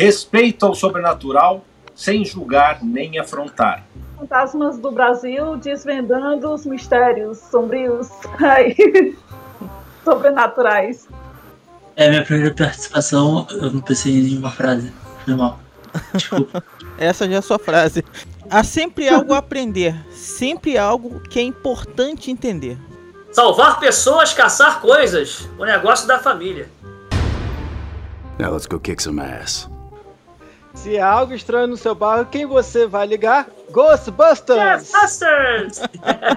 respeito ao sobrenatural, sem julgar nem afrontar. Fantasmas do Brasil desvendando os mistérios sombrios aí, sobrenaturais. É minha primeira participação, eu não pensei em nenhuma frase. Foi mal. Desculpa. Essa já é a sua frase. Há sempre algo a aprender, sempre algo que é importante entender. Salvar pessoas, caçar coisas. O negócio da família. Now let's go kick some ass. Se há algo estranho no seu bairro, quem você vai ligar? Ghostbusters! Ghostbusters!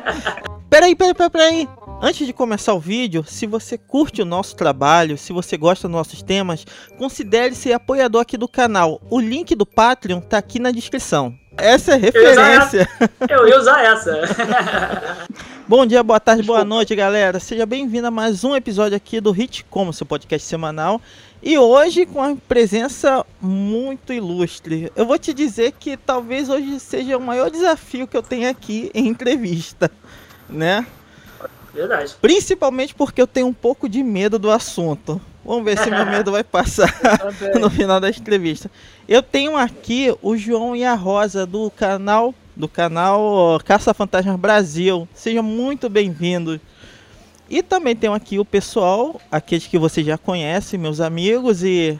peraí, peraí, peraí, peraí. Antes de começar o vídeo, se você curte o nosso trabalho, se você gosta dos nossos temas, considere ser apoiador aqui do canal. O link do Patreon tá aqui na descrição. Essa é referência. Eu ia usar essa. Bom dia, boa tarde, boa noite, galera. Seja bem-vindo a mais um episódio aqui do Hit Como, seu podcast semanal. E hoje com a presença muito ilustre. Eu vou te dizer que talvez hoje seja o maior desafio que eu tenho aqui em entrevista, né? Verdade. Principalmente porque eu tenho um pouco de medo do assunto. Vamos ver se meu medo vai passar no final da entrevista. Eu tenho aqui o João e a Rosa do canal do canal Caça Fantasmas Brasil. Sejam muito bem-vindos. E também tenho aqui o pessoal, aqueles que você já conhece, meus amigos e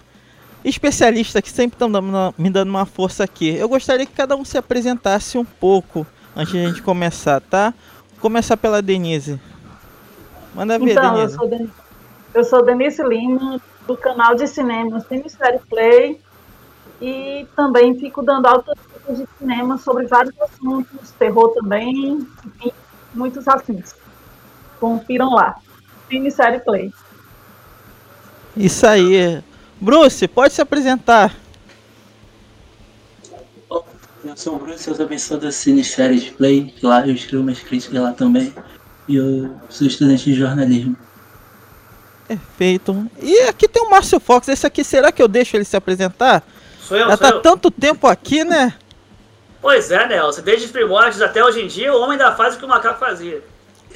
especialistas que sempre estão me dando uma força aqui. Eu gostaria que cada um se apresentasse um pouco antes de a gente começar, tá? Vou começar pela Denise. Manda ver, então, Denise. Eu sou, Den eu sou Denise Lima, do canal de cinema Cinesérie Play. E também fico dando altas dicas de cinema sobre vários assuntos, terror também, enfim, muitos assuntos. Confiram lá. Cinesérie Play. Isso aí. Bruce, pode se apresentar. Eu sou o Bruce, eu também sou da Cine Séries Play, lá eu escrevo umas críticas lá também. E eu sou estudante de jornalismo. Perfeito. E aqui tem o Márcio Fox. Esse aqui, será que eu deixo ele se apresentar? Sou eu, Já sou tá eu. tanto tempo aqui, né? Pois é, Nelson. Desde os primórdios até hoje em dia, o homem ainda faz o que o macaco fazia.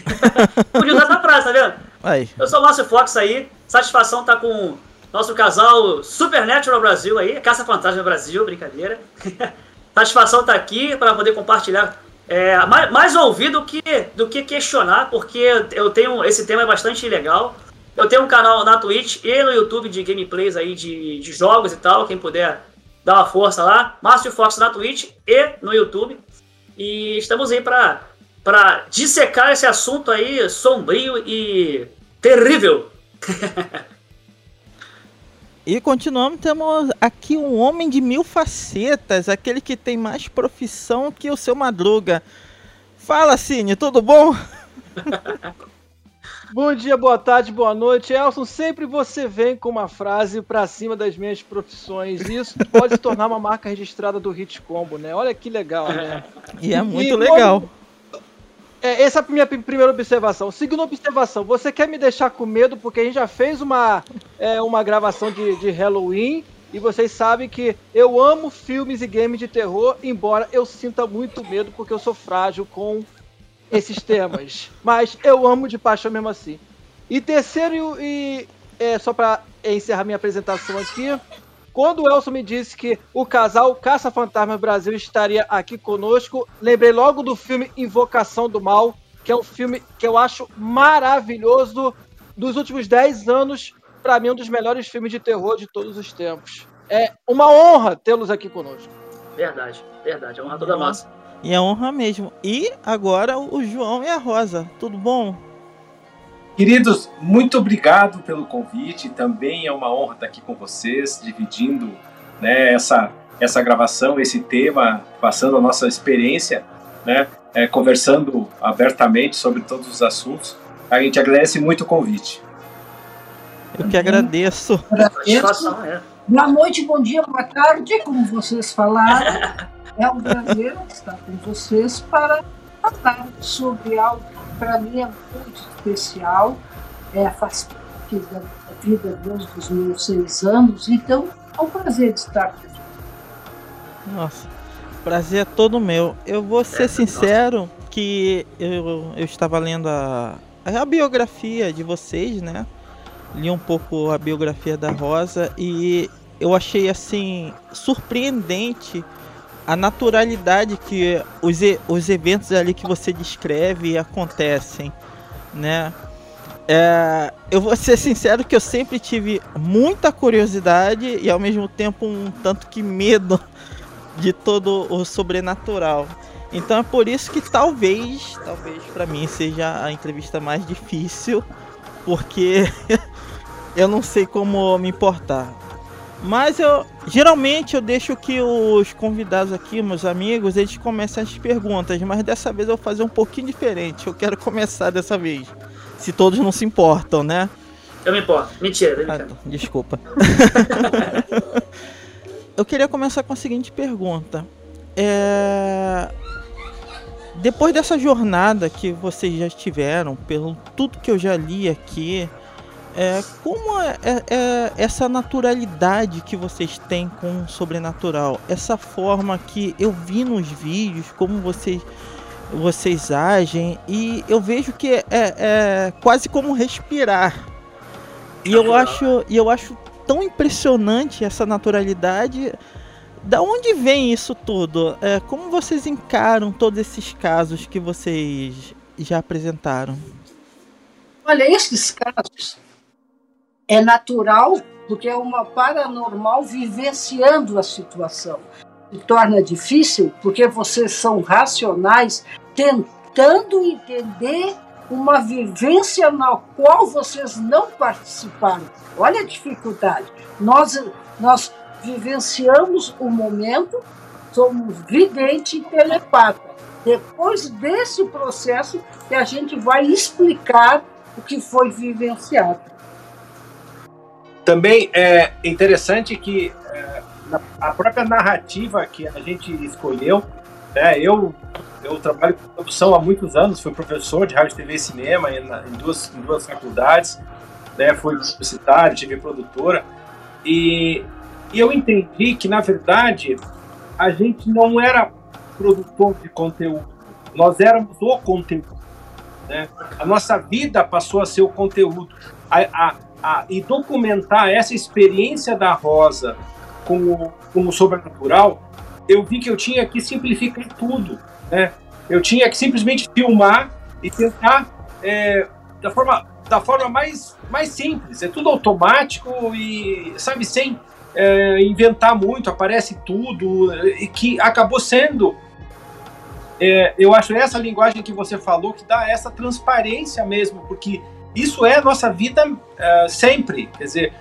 Podia usar essa frase, tá vendo? Aí. Eu sou o Márcio Fox aí. Satisfação tá com nosso casal Supernatural Brasil aí. Caça Fantasma Brasil, brincadeira. Satisfação tá aqui para poder compartilhar é, mais, mais ouvir do que, do que questionar, porque eu tenho. Esse tema é bastante legal. Eu tenho um canal na Twitch e no YouTube de gameplays aí de, de jogos e tal. Quem puder dar uma força lá. Márcio Fox na Twitch e no YouTube. E estamos aí para para dissecar esse assunto aí sombrio e terrível. E continuamos, temos aqui um homem de mil facetas, aquele que tem mais profissão que o seu Madruga. Fala, Cine, tudo bom? Bom dia, boa tarde, boa noite. Elson, sempre você vem com uma frase pra cima das minhas profissões. Isso pode se tornar uma marca registrada do Hit Combo, né? Olha que legal, né? E é muito e, legal. É, essa é a minha primeira observação. Segunda observação, você quer me deixar com medo porque a gente já fez uma, é, uma gravação de, de Halloween e vocês sabem que eu amo filmes e games de terror, embora eu sinta muito medo porque eu sou frágil com esses temas. Mas eu amo de paixão mesmo assim. E terceiro, e é, só para encerrar minha apresentação aqui, quando o Elson me disse que o casal Caça Fantasma Brasil estaria aqui conosco, lembrei logo do filme Invocação do Mal, que é um filme que eu acho maravilhoso dos últimos 10 anos, para mim um dos melhores filmes de terror de todos os tempos. É uma honra tê-los aqui conosco. Verdade, verdade, é honra toda nossa. E é honra mesmo. E agora o João e a Rosa, tudo bom? Queridos, muito obrigado pelo convite. Também é uma honra estar aqui com vocês, dividindo né, essa, essa gravação, esse tema, passando a nossa experiência, né, é, conversando abertamente sobre todos os assuntos. A gente agradece muito o convite. Eu que agradeço. agradeço. Boa noite, bom dia, boa tarde, como vocês falaram. É um prazer estar com vocês para falar sobre algo que para mim é muito especial, é, faz parte da vida desde os meus seis anos, então é um prazer estar aqui. Nossa, prazer é todo meu. Eu vou ser sincero que eu, eu estava lendo a, a biografia de vocês, né? Li um pouco a biografia da Rosa e eu achei assim surpreendente a naturalidade que os, os eventos ali que você descreve acontecem, né? É, eu vou ser sincero que eu sempre tive muita curiosidade e ao mesmo tempo um tanto que medo de todo o sobrenatural. Então é por isso que talvez, talvez para mim seja a entrevista mais difícil, porque eu não sei como me importar. Mas eu geralmente eu deixo que os convidados aqui, meus amigos, eles comecem as perguntas, mas dessa vez eu vou fazer um pouquinho diferente. Eu quero começar dessa vez. Se todos não se importam, né? Eu me importo. Mentira, ah, desculpa. eu queria começar com a seguinte pergunta. É... Depois dessa jornada que vocês já tiveram, pelo tudo que eu já li aqui, é, como é, é, é, essa naturalidade que vocês têm com o sobrenatural, essa forma que eu vi nos vídeos, como vocês vocês agem e eu vejo que é, é quase como respirar. E eu acho, e eu acho tão impressionante essa naturalidade. Da onde vem isso tudo? É, como vocês encaram todos esses casos que vocês já apresentaram? Olha, esses casos é natural, porque é uma paranormal vivenciando a situação. E torna difícil porque vocês são racionais, tentando entender uma vivência na qual vocês não participaram. Olha a dificuldade. Nós, nós vivenciamos o momento, somos vidente e telepata. Depois desse processo que a gente vai explicar o que foi vivenciado. Também é interessante que é, a própria narrativa que a gente escolheu, né, eu, eu trabalho com produção há muitos anos, fui professor de rádio, TV e cinema em, em duas, em duas faculdades, né, fui publicitário, tive produtora, e, e eu entendi que, na verdade, a gente não era produtor de conteúdo, nós éramos o conteúdo. Né? A nossa vida passou a ser o conteúdo. A, a, a, e documentar essa experiência da Rosa com o, sobrenatural, eu vi que eu tinha que simplificar tudo. Né? Eu tinha que simplesmente filmar e tentar é, da forma da forma mais mais simples. É tudo automático e sabe sem é, inventar muito, aparece tudo e que acabou sendo é, eu acho essa linguagem que você falou que dá essa transparência mesmo, porque isso é nossa vida uh, sempre. Quer dizer,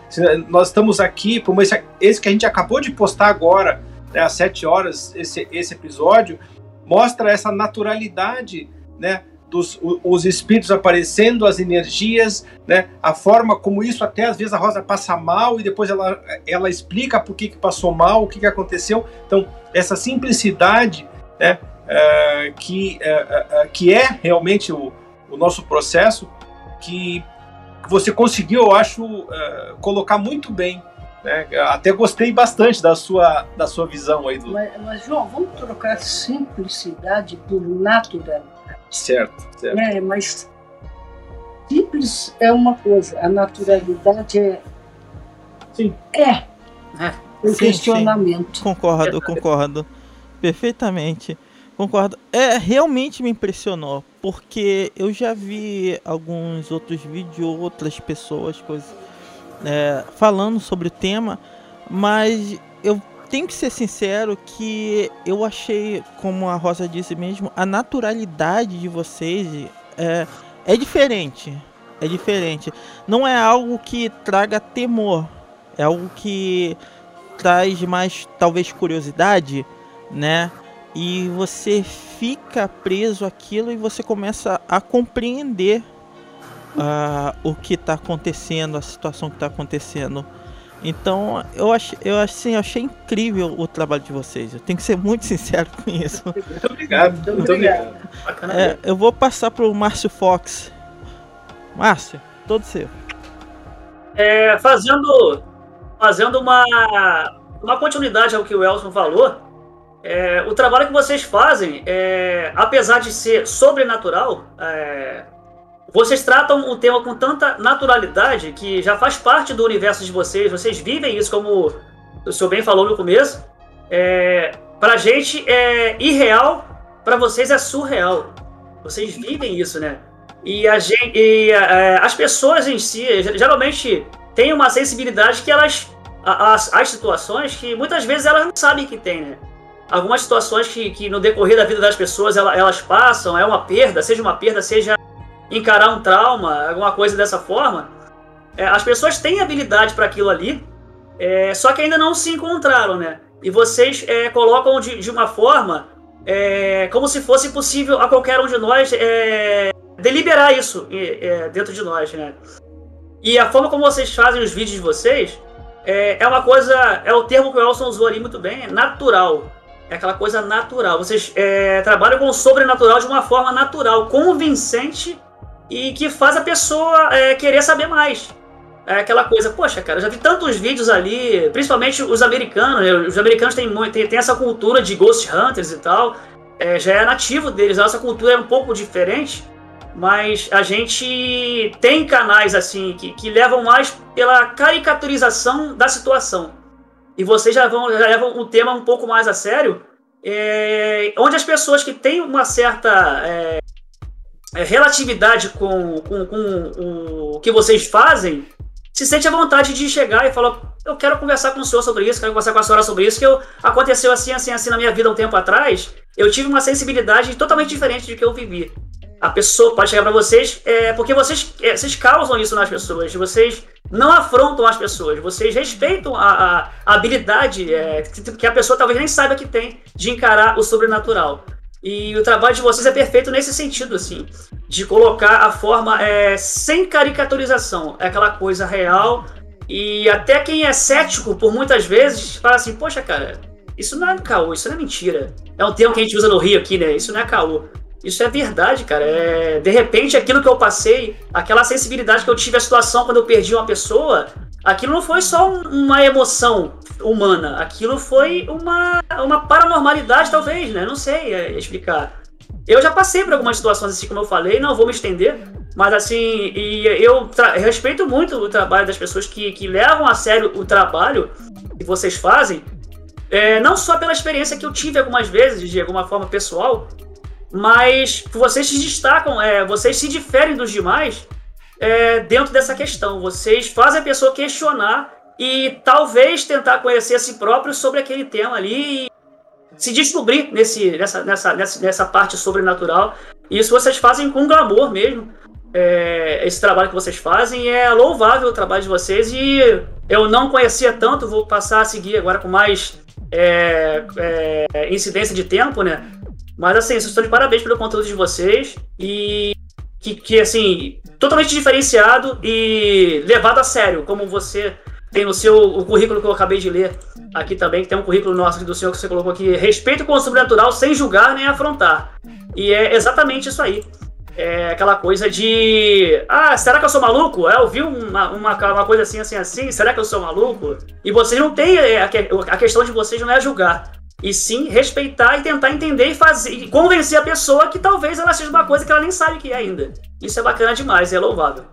nós estamos aqui, como esse, esse que a gente acabou de postar agora, né, às sete horas, esse, esse episódio, mostra essa naturalidade, né? Dos, os espíritos aparecendo, as energias, né? A forma como isso até às vezes a Rosa passa mal e depois ela, ela explica por que, que passou mal, o que, que aconteceu. Então, essa simplicidade, né? Uh, que, uh, uh, que é realmente o, o nosso processo, que você conseguiu, eu acho, uh, colocar muito bem. Né? Até gostei bastante da sua, da sua visão aí. Do... Mas, mas, João, vamos trocar simplicidade por naturalidade. Certo, certo. É, mas simples é uma coisa, a naturalidade é. Sim. É. é. O sim, questionamento. Sim. Concordo, concordo. Perfeitamente. Concordo. É, realmente me impressionou, porque eu já vi alguns outros vídeos, outras pessoas, coisas, é, falando sobre o tema, mas eu tenho que ser sincero que eu achei, como a Rosa disse mesmo, a naturalidade de vocês é, é diferente. É diferente. Não é algo que traga temor, é algo que traz mais, talvez, curiosidade, né? E você fica preso aquilo e você começa a compreender uh, o que está acontecendo, a situação que está acontecendo. Então eu achei, eu assim, eu achei incrível o trabalho de vocês. Eu tenho que ser muito sincero com isso. Muito obrigado. Muito obrigado. É, eu vou passar para o Márcio Fox. Márcio, todo seu. É, fazendo fazendo uma, uma continuidade ao que o Elson falou, é, o trabalho que vocês fazem, é, apesar de ser sobrenatural, é, vocês tratam o tema com tanta naturalidade que já faz parte do universo de vocês, vocês vivem isso como, o senhor bem falou no começo, é, pra gente é irreal, para vocês é surreal. Vocês vivem isso, né? E, a gente, e é, as pessoas em si, geralmente, têm uma sensibilidade que elas. As, as situações que muitas vezes elas não sabem que tem, né? Algumas situações que, que no decorrer da vida das pessoas elas, elas passam, é uma perda, seja uma perda, seja encarar um trauma, alguma coisa dessa forma. É, as pessoas têm habilidade para aquilo ali, é, só que ainda não se encontraram, né? E vocês é, colocam de, de uma forma é, como se fosse possível a qualquer um de nós é, deliberar isso é, dentro de nós, né? E a forma como vocês fazem os vídeos de vocês é, é uma coisa, é o termo que o Elson usou ali muito bem, é natural. É aquela coisa natural. Vocês é, trabalham com o sobrenatural de uma forma natural, convincente e que faz a pessoa é, querer saber mais. É aquela coisa, poxa, cara, já vi tantos vídeos ali, principalmente os americanos. Né? Os americanos têm, têm, têm essa cultura de ghost hunters e tal. É, já é nativo deles, a cultura é um pouco diferente, mas a gente tem canais assim que, que levam mais pela caricaturização da situação. E vocês já, vão, já levam o tema um pouco mais a sério, é, onde as pessoas que têm uma certa é, é relatividade com, com, com o que vocês fazem se sente à vontade de chegar e falar: Eu quero conversar com o senhor sobre isso, quero conversar com a senhora sobre isso, que eu, aconteceu assim, assim, assim na minha vida um tempo atrás. Eu tive uma sensibilidade totalmente diferente de que eu vivi. A pessoa pode chegar para vocês, é, porque vocês, é, vocês causam isso nas pessoas, vocês não afrontam as pessoas, vocês respeitam a, a, habilidade é, que a pessoa talvez nem saiba que tem de encarar o sobrenatural. E o trabalho de vocês é perfeito nesse sentido, assim, de colocar a forma é, sem caricaturização, é aquela coisa real. E até quem é cético, por muitas vezes, fala assim: Poxa, cara, isso não é caô, isso não é mentira. É um termo que a gente usa no Rio aqui, né? Isso não é caô. Isso é verdade, cara. É, de repente, aquilo que eu passei, aquela sensibilidade que eu tive à situação quando eu perdi uma pessoa, aquilo não foi só uma emoção humana, aquilo foi uma, uma paranormalidade, talvez, né? Não sei é, explicar. Eu já passei por algumas situações assim, como eu falei, não vou me estender, mas assim, e eu respeito muito o trabalho das pessoas que, que levam a sério o trabalho que vocês fazem, é, não só pela experiência que eu tive algumas vezes, de alguma forma pessoal, mas vocês se destacam, é, vocês se diferem dos demais é, dentro dessa questão. Vocês fazem a pessoa questionar e talvez tentar conhecer a si próprio sobre aquele tema ali e se descobrir nesse, nessa, nessa, nessa, nessa parte sobrenatural. Isso vocês fazem com glamour mesmo. É, esse trabalho que vocês fazem é louvável o trabalho de vocês e eu não conhecia tanto, vou passar a seguir agora com mais é, é, incidência de tempo, né? Mas assim, estou de parabéns pelo conteúdo de vocês e que, que, assim, totalmente diferenciado e levado a sério, como você tem no seu o currículo que eu acabei de ler aqui também, que tem um currículo nosso do senhor que você colocou aqui, respeito com o sobrenatural sem julgar nem afrontar. E é exatamente isso aí. É aquela coisa de. Ah, será que eu sou maluco? É, eu vi uma, uma, uma coisa assim, assim, assim. Será que eu sou maluco? E vocês não têm. É, a questão de vocês não é julgar e sim respeitar e tentar entender e fazer e convencer a pessoa que talvez ela seja uma coisa que ela nem sabe que é ainda. Isso é bacana demais, é louvável.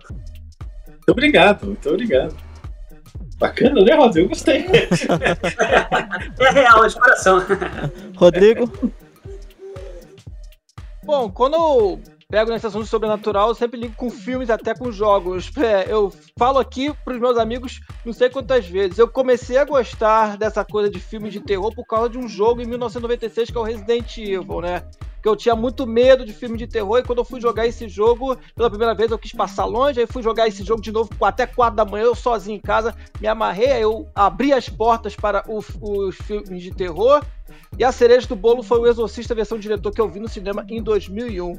Muito obrigado, muito obrigado. Bacana, né, Rodrigo? Eu gostei. é real, é de coração. Rodrigo? Bom, quando pego nesse assunto sobrenatural, eu sempre ligo com filmes, até com jogos. É, eu falo aqui pros meus amigos não sei quantas vezes. Eu comecei a gostar dessa coisa de filmes de terror por causa de um jogo em 1996 que é o Resident Evil, né? Que eu tinha muito medo de filme de terror e quando eu fui jogar esse jogo, pela primeira vez eu quis passar longe, aí fui jogar esse jogo de novo até 4 da manhã, eu sozinho em casa, me amarrei, aí eu abri as portas para os, os filmes de terror. E a cereja do bolo foi o Exorcista versão diretor que eu vi no cinema em 2001.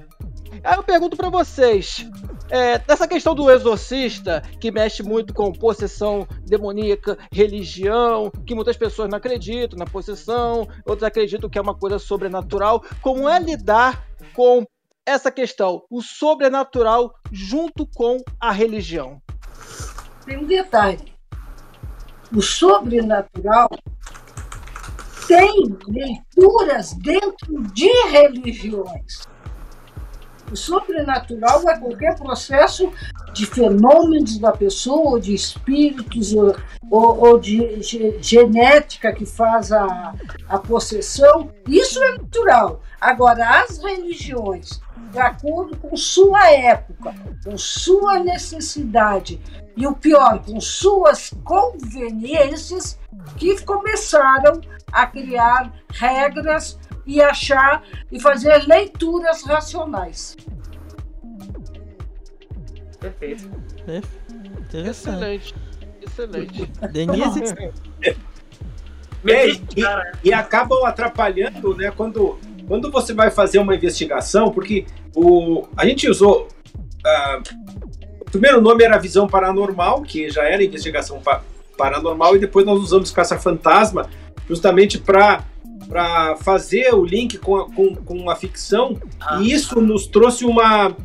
Aí eu pergunto para vocês, é, nessa questão do exorcista, que mexe muito com possessão demoníaca, religião, que muitas pessoas não acreditam na possessão, outros acreditam que é uma coisa sobrenatural, como é lidar com essa questão, o sobrenatural junto com a religião? Tem um detalhe. O sobrenatural tem leituras dentro de religiões. O sobrenatural é qualquer processo de fenômenos da pessoa, ou de espíritos, ou, ou, ou de genética que faz a, a possessão. Isso é natural. Agora, as religiões, de acordo com sua época, com sua necessidade e o pior, com suas conveniências, que começaram a criar regras e achar e fazer leituras racionais. Perfeito. Excelente. Excelente. Denise? É, e, e, acabam atrapalhando, né? Quando, quando você vai fazer uma investigação, porque o, a gente usou. Uh, o primeiro nome era Visão Paranormal, que já era investigação pa, paranormal, e depois nós usamos Caça-Fantasma, justamente para para fazer o link com a, com, com a ficção, ah. e isso nos trouxe uma.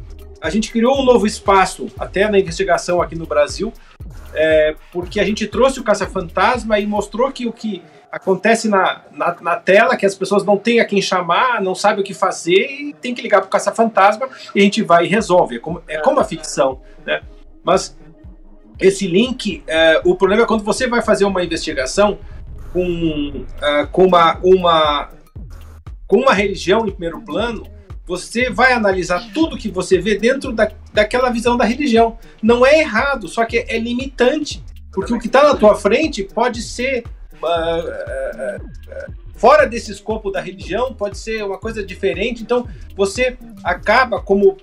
A gente criou um novo espaço, até na investigação aqui no Brasil, é, porque a gente trouxe o Caça-Fantasma e mostrou que o que acontece na, na, na, tela, que as pessoas não têm a quem chamar, não sabem o que fazer e tem que ligar para o Caça-Fantasma e a gente vai e resolve. É como, é como a ficção, né? Mas esse link, é, o problema é quando você vai fazer uma investigação, com, uh, com, uma, uma, com uma religião em primeiro plano, você vai analisar tudo que você vê dentro da, daquela visão da religião. Não é errado, só que é limitante. Porque o que está na tua frente pode ser fora desse escopo da religião, pode ser uma coisa diferente. Então você acaba como,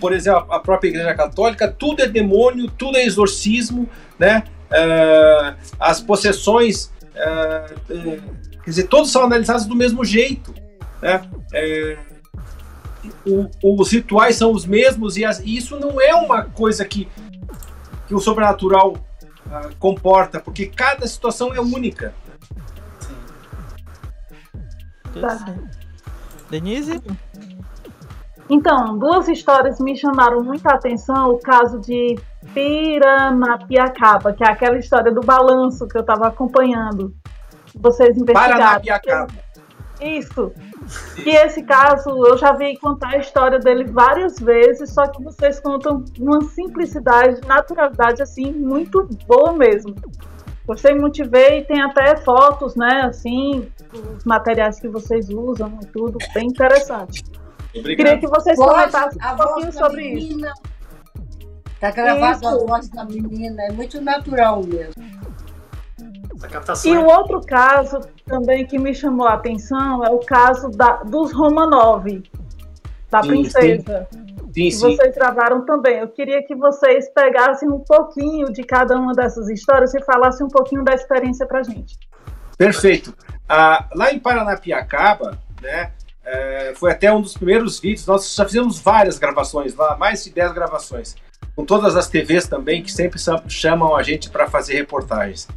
por exemplo, a própria Igreja Católica, tudo é demônio, tudo é exorcismo, né? as possessões é, é, quer dizer, todos são analisados do mesmo jeito. Né? É, o, os rituais são os mesmos e, as, e, isso não é uma coisa que, que o sobrenatural ah, comporta, porque cada situação é única. Tá. Denise? Então, duas histórias me chamaram muita atenção. O caso de Piranapiacaba, que é aquela história do balanço que eu estava acompanhando. Vocês investigaram. Paranapiacaba. Isso. E esse caso, eu já vi contar a história dele várias vezes, só que vocês contam uma simplicidade, naturalidade, assim, muito boa mesmo. Gostei muito de ver e tem até fotos, né, assim, os materiais que vocês usam e tudo, bem interessante. Obrigado. Queria que vocês comentassem um pouquinho sobre menina. isso. Tá gravado isso. a voz da menina, é muito natural mesmo. E o outro caso também que me chamou a atenção é o caso da, dos Romanov, da sim, princesa. Sim. Sim, que vocês gravaram também. Eu queria que vocês pegassem um pouquinho de cada uma dessas histórias e falassem um pouquinho da experiência pra gente. Perfeito. Ah, lá em Paranapiacaba, né, é, foi até um dos primeiros vídeos. Nós já fizemos várias gravações lá, mais de 10 gravações. Com todas as TVs também, que sempre chamam a gente para fazer reportagens.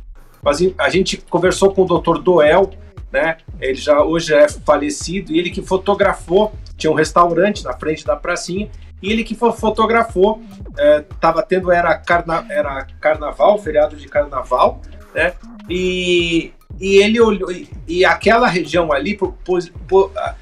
Mas a gente conversou com o Dr. Doel, né? Ele já hoje é falecido, e ele que fotografou, tinha um restaurante na frente da pracinha, e ele que fotografou, estava é, tendo, era, carna, era carnaval, feriado de carnaval, né? E e ele olhou e, e aquela região ali,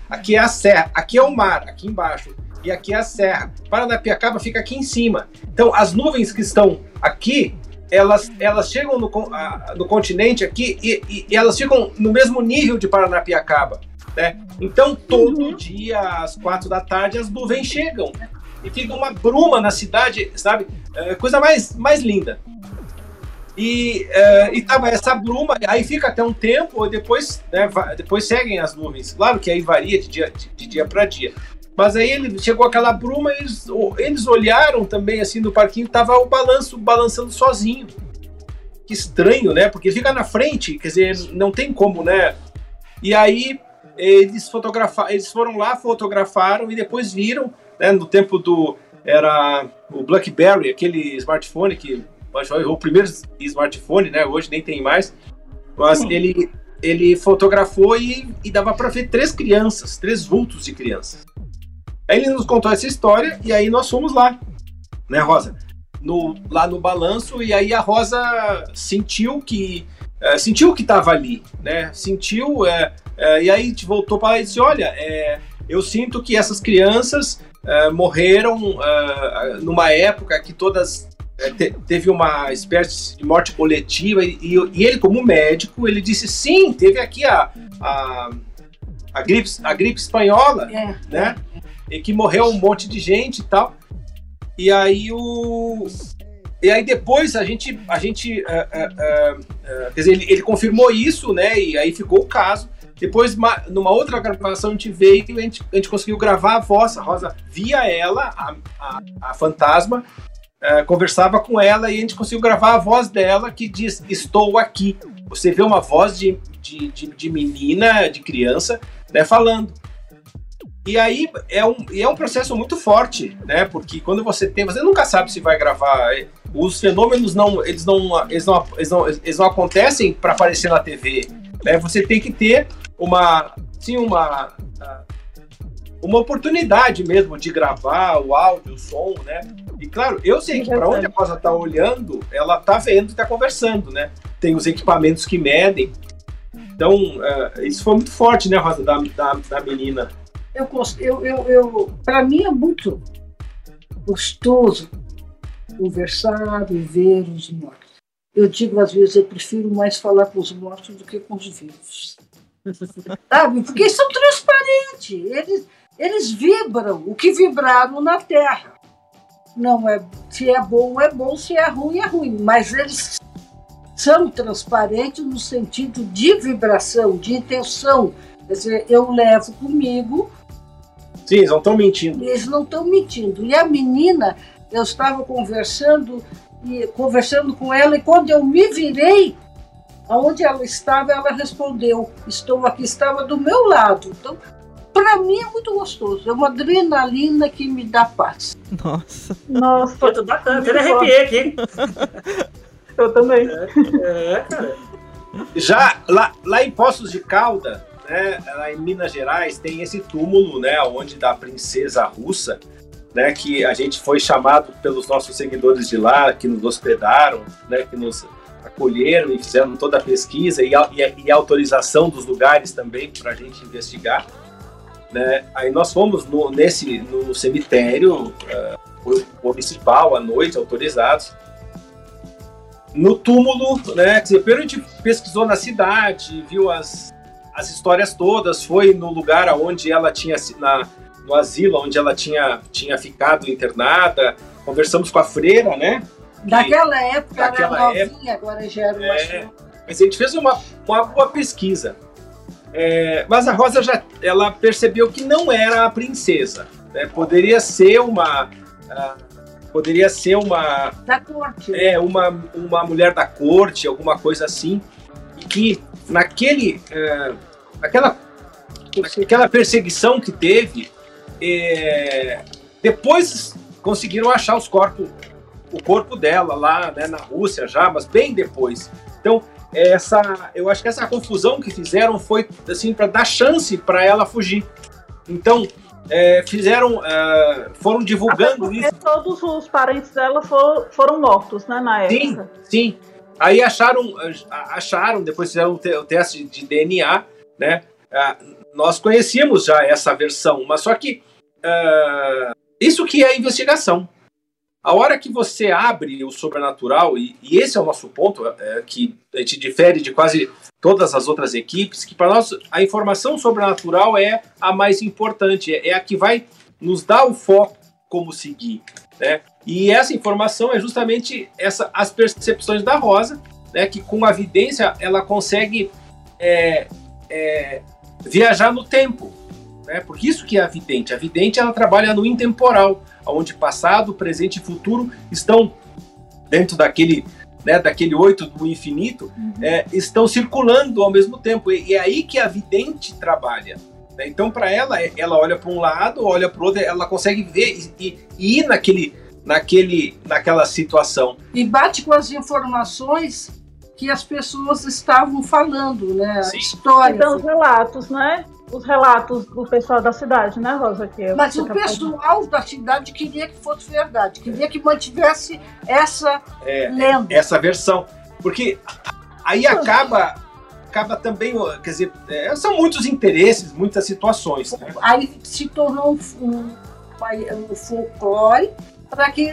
aqui é a serra, aqui é o mar, aqui embaixo e aqui é a serra. Paranapiacaba fica aqui em cima. Então as nuvens que estão aqui elas, elas chegam no, a, no continente aqui e, e, e, elas ficam no mesmo nível de Paranapiacaba. Né? Então, todo uhum. dia, às quatro da tarde, as nuvens chegam e fica uma bruma na cidade, sabe? É, coisa mais, mais linda. E, uh, e tava essa bruma, aí fica até um tempo, depois, né, depois seguem as nuvens. Claro que aí varia de dia, de, de dia para dia. Mas aí ele chegou aquela bruma, eles, eles olharam também assim no parquinho, tava o balanço balançando sozinho. Que estranho, né? Porque fica na frente, quer dizer, não tem como, né? E aí eles fotografaram, eles foram lá, fotografaram e depois viram, né, no tempo do era o BlackBerry, aquele smartphone que o primeiro smartphone, né? Hoje nem tem mais. Mas Sim. ele, ele fotografou e, e dava para ver três crianças, três vultos de crianças. Aí ele nos contou essa história e aí nós fomos lá, né, Rosa? No, lá no balanço e aí a Rosa sentiu que é, sentiu que estava ali, né? Sentiu é, é, e aí voltou para lá e disse, olha, é, eu sinto que essas crianças uh, morreram uh, numa época que todas te, teve uma espécie de morte coletiva e, e, ele como médico ele disse sim teve aqui a, a, a gripe a gripe espanhola é. né e que morreu um monte de gente e tal e aí o e aí depois a gente a gente quer dizer ele, ele confirmou isso né e aí ficou o caso depois, numa outra gravação, a gente veio e a gente, a gente conseguiu gravar a voz. A Rosa via ela, a, a, a fantasma, conversava com ela e a gente conseguiu gravar a voz dela que diz: Estou aqui. Você vê uma voz de, de, de, de menina, de criança, né, falando. E aí é um, é um processo muito forte, né? Porque quando você tem, você nunca sabe se vai gravar. É, os fenômenos não, eles não, eles não, eles não, eles não acontecem para aparecer na TV. Né? Você tem que ter uma, sim, uma, uma oportunidade mesmo de gravar o áudio, o som, né? E claro, eu sei que para onde a Rosa tá olhando, ela tá vendo e tá conversando, né? Tem os equipamentos que medem. Então, uh, isso foi muito forte, né, Rosa, da, da, da menina. Eu, eu, eu, eu para mim é muito gostoso conversar e ver os mortos. Eu digo às vezes, eu prefiro mais falar com os mortos do que com os vivos. Sabe? Porque eles são transparentes. Eles, eles vibram o que vibraram na Terra. Não é se é bom é bom, se é ruim é ruim, mas eles são transparentes no sentido de vibração, de intenção. Quer dizer, eu levo comigo. Sim, eles não estão mentindo. Eles não estão mentindo. E a menina, eu estava conversando e conversando com ela e quando eu me virei, Aonde ela estava, ela respondeu: Estou aqui, estava do meu lado. Então, para mim é muito gostoso. É uma adrenalina que me dá paz. Nossa. Nossa. Eu tô bacana, até me arrepiei aqui. Eu também. É, é, cara. Já lá, lá em Poços de Calda, né, em Minas Gerais, tem esse túmulo, né, onde da princesa russa, né, que a gente foi chamado pelos nossos seguidores de lá, que nos hospedaram, né, que nos acolheram e fizeram toda a pesquisa e e e autorização dos lugares também para a gente investigar. Né? Aí nós fomos no, nesse, no cemitério uh, municipal à noite, autorizados. No túmulo, né? Primeiro a gente pesquisou na cidade, viu as, as histórias todas, foi no lugar onde ela tinha, na, no asilo onde ela tinha, tinha ficado internada, conversamos com a freira, né? Daquela época daquela era novinha, época, agora já era uma é, Mas a gente fez uma, uma boa pesquisa. É, mas a Rosa já ela percebeu que não era a princesa. Né? Poderia ser uma. Uh, poderia ser uma. Da corte. É, uma, uma mulher da corte, alguma coisa assim. Que naquele. Uh, naquela, naquela perseguição que teve, é, depois conseguiram achar os corpos o corpo dela lá né, na Rússia já, mas bem depois. Então, essa, eu acho que essa confusão que fizeram foi assim para dar chance para ela fugir. Então, é, fizeram, é, foram divulgando isso. Todos os parentes dela for, foram mortos, né, na época. Sim, sim. Aí acharam, acharam, depois fizeram o teste de DNA, né? É, nós conhecíamos já essa versão, mas só que uh, isso que é investigação. A hora que você abre o sobrenatural, e, e esse é o nosso ponto, é, que a gente difere de quase todas as outras equipes, que para nós a informação sobrenatural é a mais importante, é, é a que vai nos dar o foco como seguir. Né? E essa informação é justamente essa, as percepções da Rosa, né, que com a evidência ela consegue é, é, viajar no tempo. Né? Porque isso que é a vidente. A vidente ela trabalha no intemporal onde passado, presente e futuro estão dentro daquele, né, daquele oito do infinito, uhum. é, estão circulando ao mesmo tempo. E, e, é aí que a vidente trabalha. Né? Então, para ela, é, ela olha para um lado, olha para o outro, ela consegue ver e, e, ir naquele, naquele, naquela situação. E bate com as informações que as pessoas estavam falando, né? A história. Então, os relatos, né? os relatos do pessoal da cidade, né, Rosa? Que Mas o pessoal da cidade queria que fosse verdade, queria que mantivesse essa é, lenda. Essa versão. Porque aí acaba acaba também, quer dizer, é, são muitos interesses, muitas situações. Né? Aí se tornou um, o folclore para que.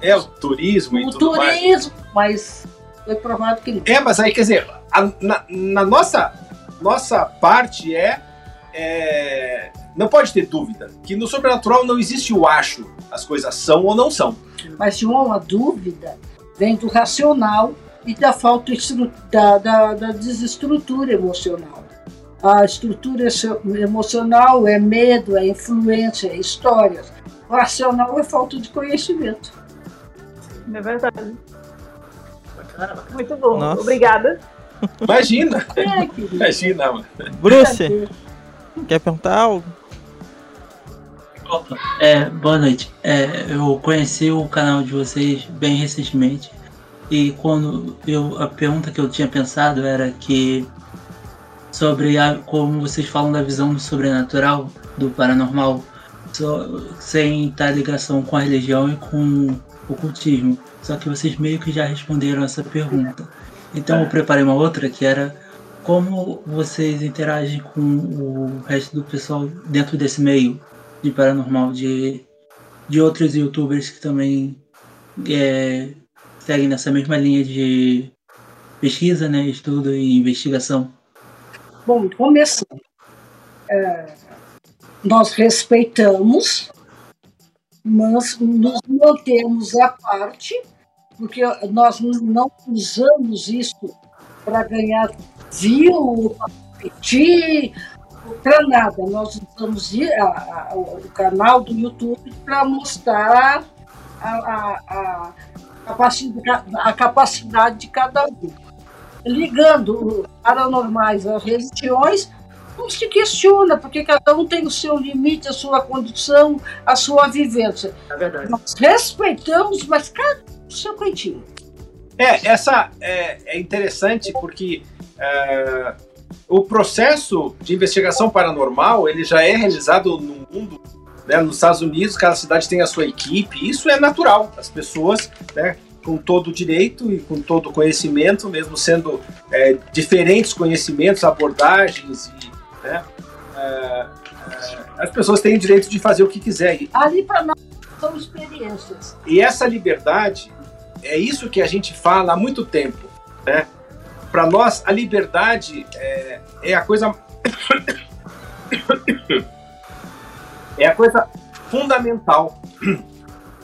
É, o turismo o e tudo turismo, mais. mas foi provado que. É, mas aí, quer dizer, a, na, na, nossa, nossa parte é, é. Não pode ter dúvida que no sobrenatural não existe o acho, as coisas são ou não são. Mas, João, a dúvida vem do racional e da falta da, da, da desestrutura emocional. A estrutura emocional é medo, é influência, é histórias. O racional é falta de conhecimento. É verdade. Muito bom, Nossa. obrigada. Imagina! É, Imagina, mano. Bruce, quer perguntar algo? Opa, é, boa noite. É, eu conheci o canal de vocês bem recentemente e quando eu a pergunta que eu tinha pensado era que sobre a, como vocês falam da visão do sobrenatural, do paranormal, so, sem estar ligação com a religião e com o cultismo. Só que vocês meio que já responderam essa pergunta. Então eu preparei uma outra que era como vocês interagem com o resto do pessoal dentro desse meio de paranormal, de, de outros youtubers que também é, seguem nessa mesma linha de pesquisa, né, estudo e investigação? Bom, começando. É, nós respeitamos, mas nos mantemos à parte, porque nós não usamos isso para ganhar view, para competir, para nada. Nós usamos a, a, o canal do YouTube para mostrar a, a, capacidade de cada um. Ligando paranormais às religiões, não se questiona, porque cada um tem o seu limite, a sua condição, a sua vivência. É verdade. Nós respeitamos, mas cada um o seu cantinho. É, essa é, é interessante porque é, o processo de investigação paranormal ele já é realizado no mundo né, nos Estados Unidos, cada cidade tem a sua equipe, isso é natural. As pessoas, né, com todo o direito e com todo o conhecimento, mesmo sendo é, diferentes conhecimentos, abordagens, e, né, é, é, as pessoas têm o direito de fazer o que quiser. Ali para nós são experiências. E essa liberdade é isso que a gente fala há muito tempo, né? Para nós, a liberdade é, é a coisa é a coisa fundamental.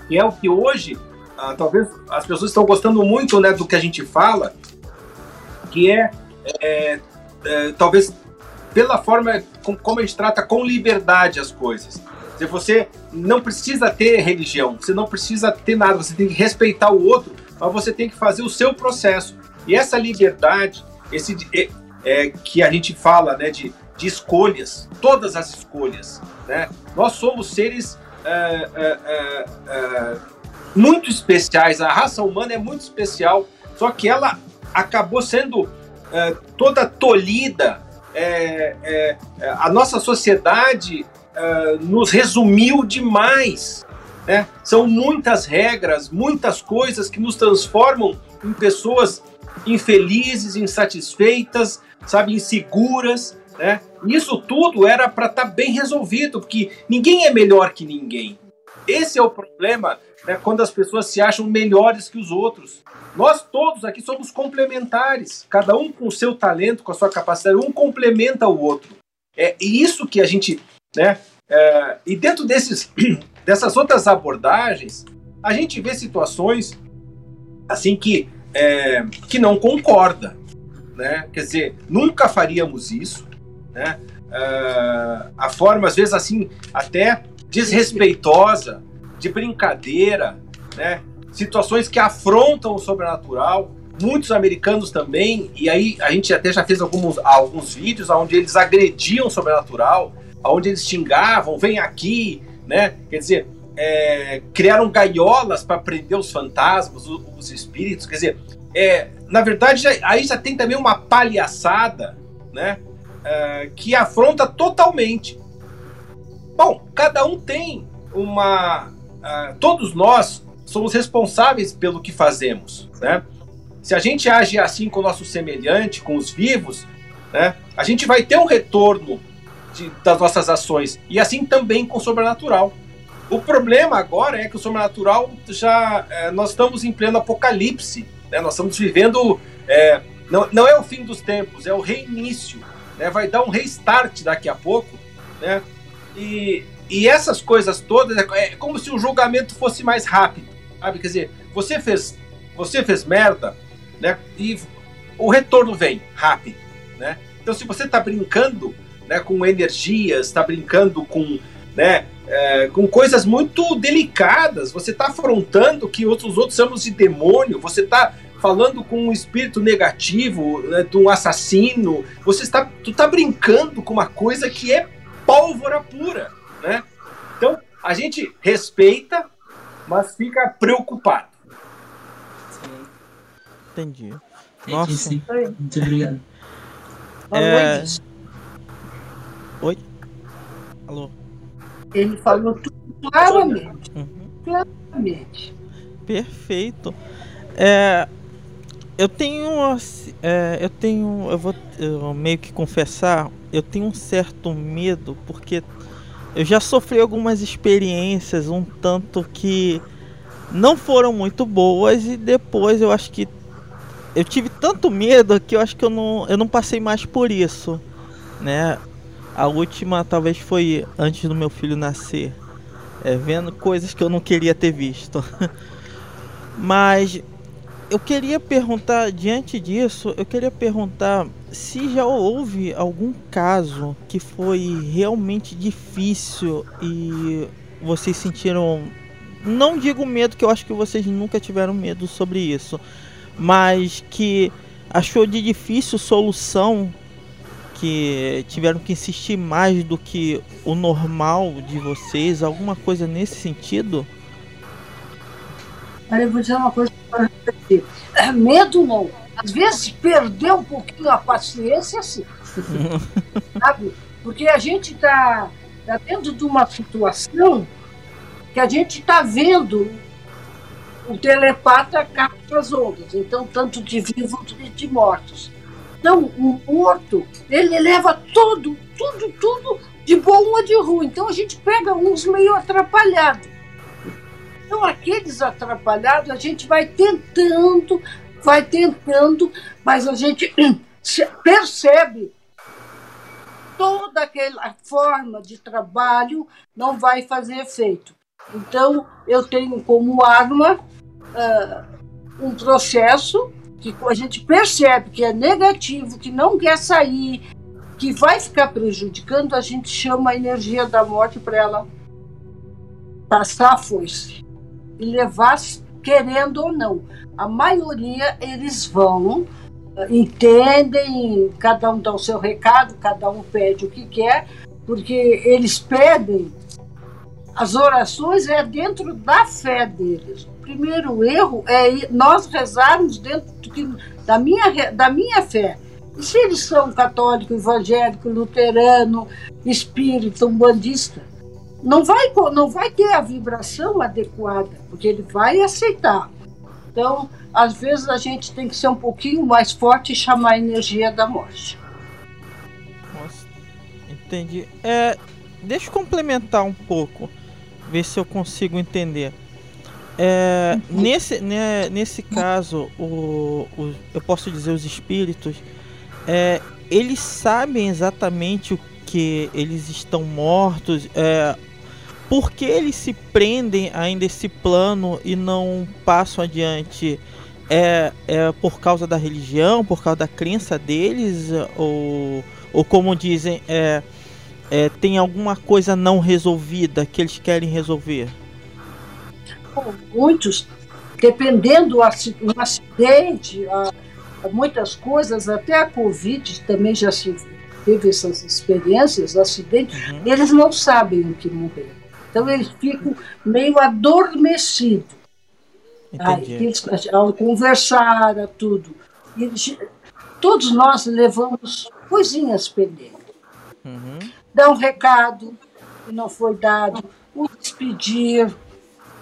E é o que hoje, ah, talvez as pessoas estão gostando muito né, do que a gente fala, que é, é, é talvez pela forma com, como a gente trata com liberdade as coisas. Se você não precisa ter religião, você não precisa ter nada, você tem que respeitar o outro, mas você tem que fazer o seu processo. E essa liberdade, esse é, que a gente fala, né, de, de escolhas, todas as escolhas, né? Nós somos seres é, é, é, é, muito especiais. A raça humana é muito especial, só que ela acabou sendo é, toda tolhida. A nossa sociedade nos resumiu demais. Né? São muitas regras, muitas coisas que nos transformam em pessoas infelizes, insatisfeitas, sabe, inseguras. Né? Isso tudo era para estar tá bem resolvido, porque ninguém é melhor que ninguém. Esse é o problema né, quando as pessoas se acham melhores que os outros. Nós todos aqui somos complementares, cada um com o seu talento, com a sua capacidade, um complementa o outro. É isso que a gente. Né, é, e dentro desses, dessas outras abordagens, a gente vê situações assim que, é, que não concorda. Né? Quer dizer, nunca faríamos isso né? Uh, a forma, às vezes, assim, até desrespeitosa, de brincadeira, né? Situações que afrontam o sobrenatural. Muitos americanos também, e aí a gente até já fez alguns, alguns vídeos onde eles agrediam o sobrenatural, onde eles xingavam, vem aqui, né? Quer dizer, é, criaram gaiolas para prender os fantasmas, os, os, espíritos. Quer dizer, é, na verdade, aí já tem também uma palhaçada, né? uh, que afronta totalmente. Bom, cada um tem uma. Uh, todos nós somos responsáveis pelo que fazemos, né? Se a gente age assim com o nosso semelhante, com os vivos, né, a gente vai ter um retorno de, das nossas ações. E assim também com o sobrenatural. O problema agora é que o sobrenatural já. É, nós estamos em pleno apocalipse. Né? Nós estamos vivendo. É, não, não é o fim dos tempos, é o reinício. Né? Vai dar um restart daqui a pouco. Né? E, e essas coisas todas é, é como se o julgamento fosse mais rápido. Sabe? Quer dizer, você fez, você fez merda, né? E o retorno vem rápido. Né? Então, se você está brincando né, com energias, está brincando com né, é, com coisas muito delicadas. Você está afrontando que outros outros chamamos de demônio. Você está falando com um espírito negativo, né, de um assassino. Você está, tu está brincando com uma coisa que é pólvora pura? Então a gente respeita, mas fica preocupado. Entendi. Nossa. Sim. Muito obrigado. É... Oi? Alô? Ele falou tudo claramente. Uhum. Claramente. Perfeito. É, eu tenho. É, eu tenho. Eu vou eu meio que confessar. Eu tenho um certo medo, porque eu já sofri algumas experiências um tanto que não foram muito boas e depois eu acho que eu tive tanto medo que eu acho que eu não, eu não passei mais por isso, né? A última talvez foi antes do meu filho nascer. É, vendo coisas que eu não queria ter visto. Mas eu queria perguntar, diante disso, eu queria perguntar se já houve algum caso que foi realmente difícil e vocês sentiram. Não digo medo, que eu acho que vocês nunca tiveram medo sobre isso, mas que achou de difícil solução que tiveram que insistir mais do que o normal de vocês? Alguma coisa nesse sentido? Olha, eu vou dizer uma coisa para repetir. Medo não. Às vezes perder um pouquinho a paciência, sim. Sabe? Porque a gente está tá dentro de uma situação que a gente está vendo o telepata capta as ondas, então tanto de vivos como de mortos. Então, o morto, ele leva tudo, tudo, tudo de bom ou de ruim. Então, a gente pega uns meio atrapalhados. Então, aqueles atrapalhados, a gente vai tentando, vai tentando, mas a gente percebe toda aquela forma de trabalho não vai fazer efeito. Então, eu tenho como arma uh, um processo que a gente percebe que é negativo, que não quer sair, que vai ficar prejudicando, a gente chama a energia da morte para ela passar a foice e levar, querendo ou não. A maioria eles vão, entendem, cada um dá o seu recado, cada um pede o que quer, porque eles pedem as orações é dentro da fé deles primeiro erro é nós rezarmos dentro do, da, minha, da minha fé. E se eles são católico, evangélico, luterano, espírita, umbandista, não vai, não vai ter a vibração adequada, porque ele vai aceitar. Então, às vezes a gente tem que ser um pouquinho mais forte e chamar a energia da morte. Nossa, entendi. É, deixa eu complementar um pouco, ver se eu consigo entender. É, nesse, né, nesse caso, o, o, eu posso dizer os espíritos, é, eles sabem exatamente o que eles estão mortos, é, por que eles se prendem ainda esse plano e não passam adiante? É, é por causa da religião, por causa da crença deles, ou, ou como dizem, é, é, tem alguma coisa não resolvida que eles querem resolver? muitos, dependendo do acidente, a, a muitas coisas, até a Covid também já se teve essas experiências, acidentes, uhum. eles não sabem o que morrer. Então eles ficam meio adormecidos. Aí, ao conversar, a tudo. Eles, todos nós levamos coisinhas pendentes. Uhum. Dá um recado que não foi dado, o despedir,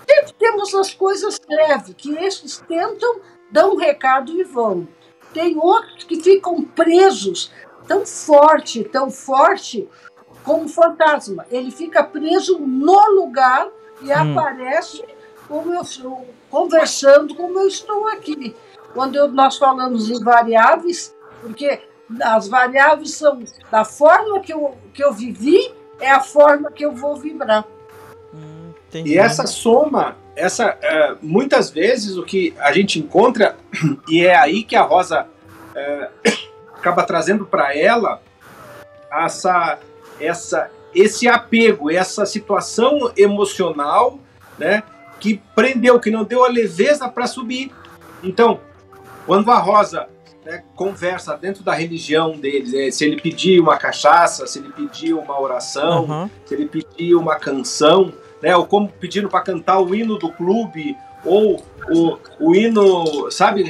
Sempre temos as coisas leves, que esses tentam, dão um recado e vão. Tem outros que ficam presos tão forte, tão forte como fantasma. Ele fica preso no lugar e hum. aparece como eu estou conversando, como eu estou aqui. Quando eu, nós falamos em variáveis, porque as variáveis são da forma que eu, que eu vivi, é a forma que eu vou vibrar. Hum, e essa soma, essa é, muitas vezes o que a gente encontra, e é aí que a Rosa é, acaba trazendo para ela essa, essa, esse apego, essa situação emocional, né, que prendeu, que não deu a leveza para subir. Então, quando a Rosa né, conversa dentro da religião deles, né, se ele pedir uma cachaça, se ele pedir uma oração, uhum. se ele pedir uma canção, né, ou como pedindo para cantar o hino do clube, ou o, o hino, sabe,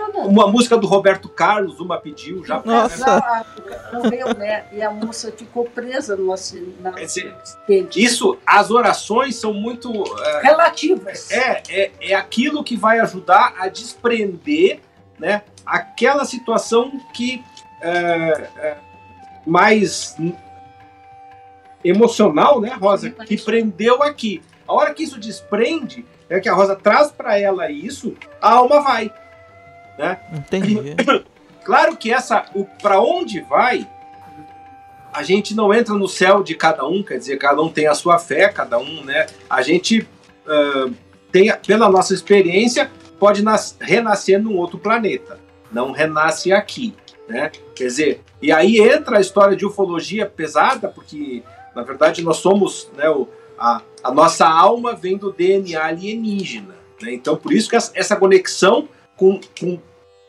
uma música do Roberto Carlos, uma pediu já. Nossa. Morreu, né? E a moça ficou presa no acidente. Isso, as orações são muito. É, Relativas. É, é, é aquilo que vai ajudar a desprender né, aquela situação que é, é, mais emocional, né, Rosa? Que prendeu aqui. A hora que isso desprende, é que a Rosa traz para ela isso, a alma vai. Né? Entendi. Claro que essa, o para onde vai, a gente não entra no céu de cada um, quer dizer, cada um tem a sua fé, cada um, né? A gente uh, tem, pela nossa experiência, pode nas, renascer num outro planeta, não renasce aqui, né? Quer dizer, e aí entra a história de ufologia pesada, porque na verdade nós somos, né, o, a, a nossa alma vem do DNA alienígena, né? Então por isso que essa conexão com, com,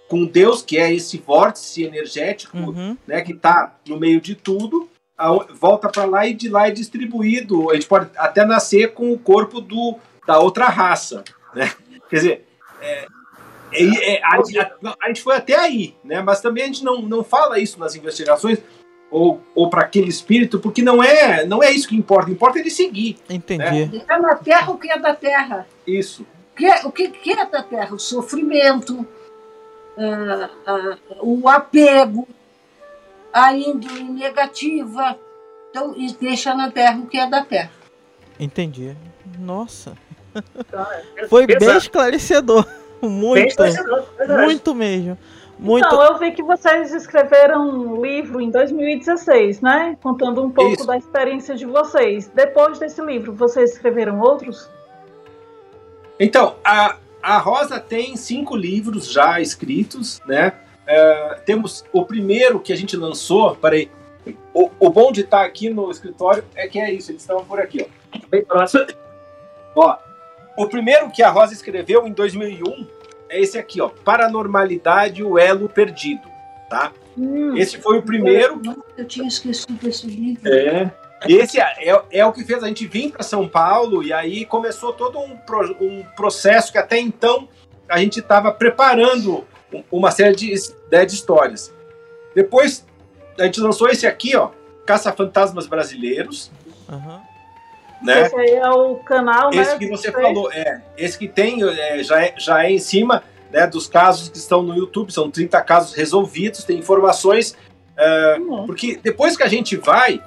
com Deus, que é esse vórtice energético, uhum. né, que está no meio de tudo, a, volta para lá e de lá é distribuído. A gente pode até nascer com o corpo do, da outra raça, né? Quer dizer, é, é, é, a, a, a, gente foi até aí, né? Mas também a gente não, não fala isso nas investigações ou, ou para aquele espírito, porque não é não é isso que importa. Importa ele seguir. Entendi. Né? Está na Terra o que é da Terra. Isso que é, o que, que é da terra? O sofrimento, uh, uh, o apego, a índole negativa. Então, e deixa na terra o que é da terra. Entendi. Nossa. Foi bem esclarecedor. Muito. Bem esclarecedor, muito mesmo. Muito... Então, eu vi que vocês escreveram um livro em 2016, né? Contando um pouco Isso. da experiência de vocês. Depois desse livro, vocês escreveram outros? Então, a, a Rosa tem cinco livros já escritos, né? Uh, temos o primeiro que a gente lançou, peraí. O, o bom de estar aqui no escritório é que é isso, eles estavam por aqui, ó. Bem próximo. Ó, o primeiro que a Rosa escreveu em 2001 é esse aqui, ó. Paranormalidade, o elo perdido, tá? Hum, esse foi o primeiro. Eu tinha esquecido esse livro. É. Esse é, é, é, o que fez a gente vir para São Paulo e aí começou todo um, pro, um processo que até então a gente estava preparando uma série de, né, de histórias. Depois a gente lançou esse aqui, ó, Caça-Fantasmas Brasileiros. Uhum. Né? Esse aí é o canal, esse né? que você falou, é. Esse que tem é, já, é, já é em cima né, dos casos que estão no YouTube, são 30 casos resolvidos, tem informações. É, uhum. Porque depois que a gente vai,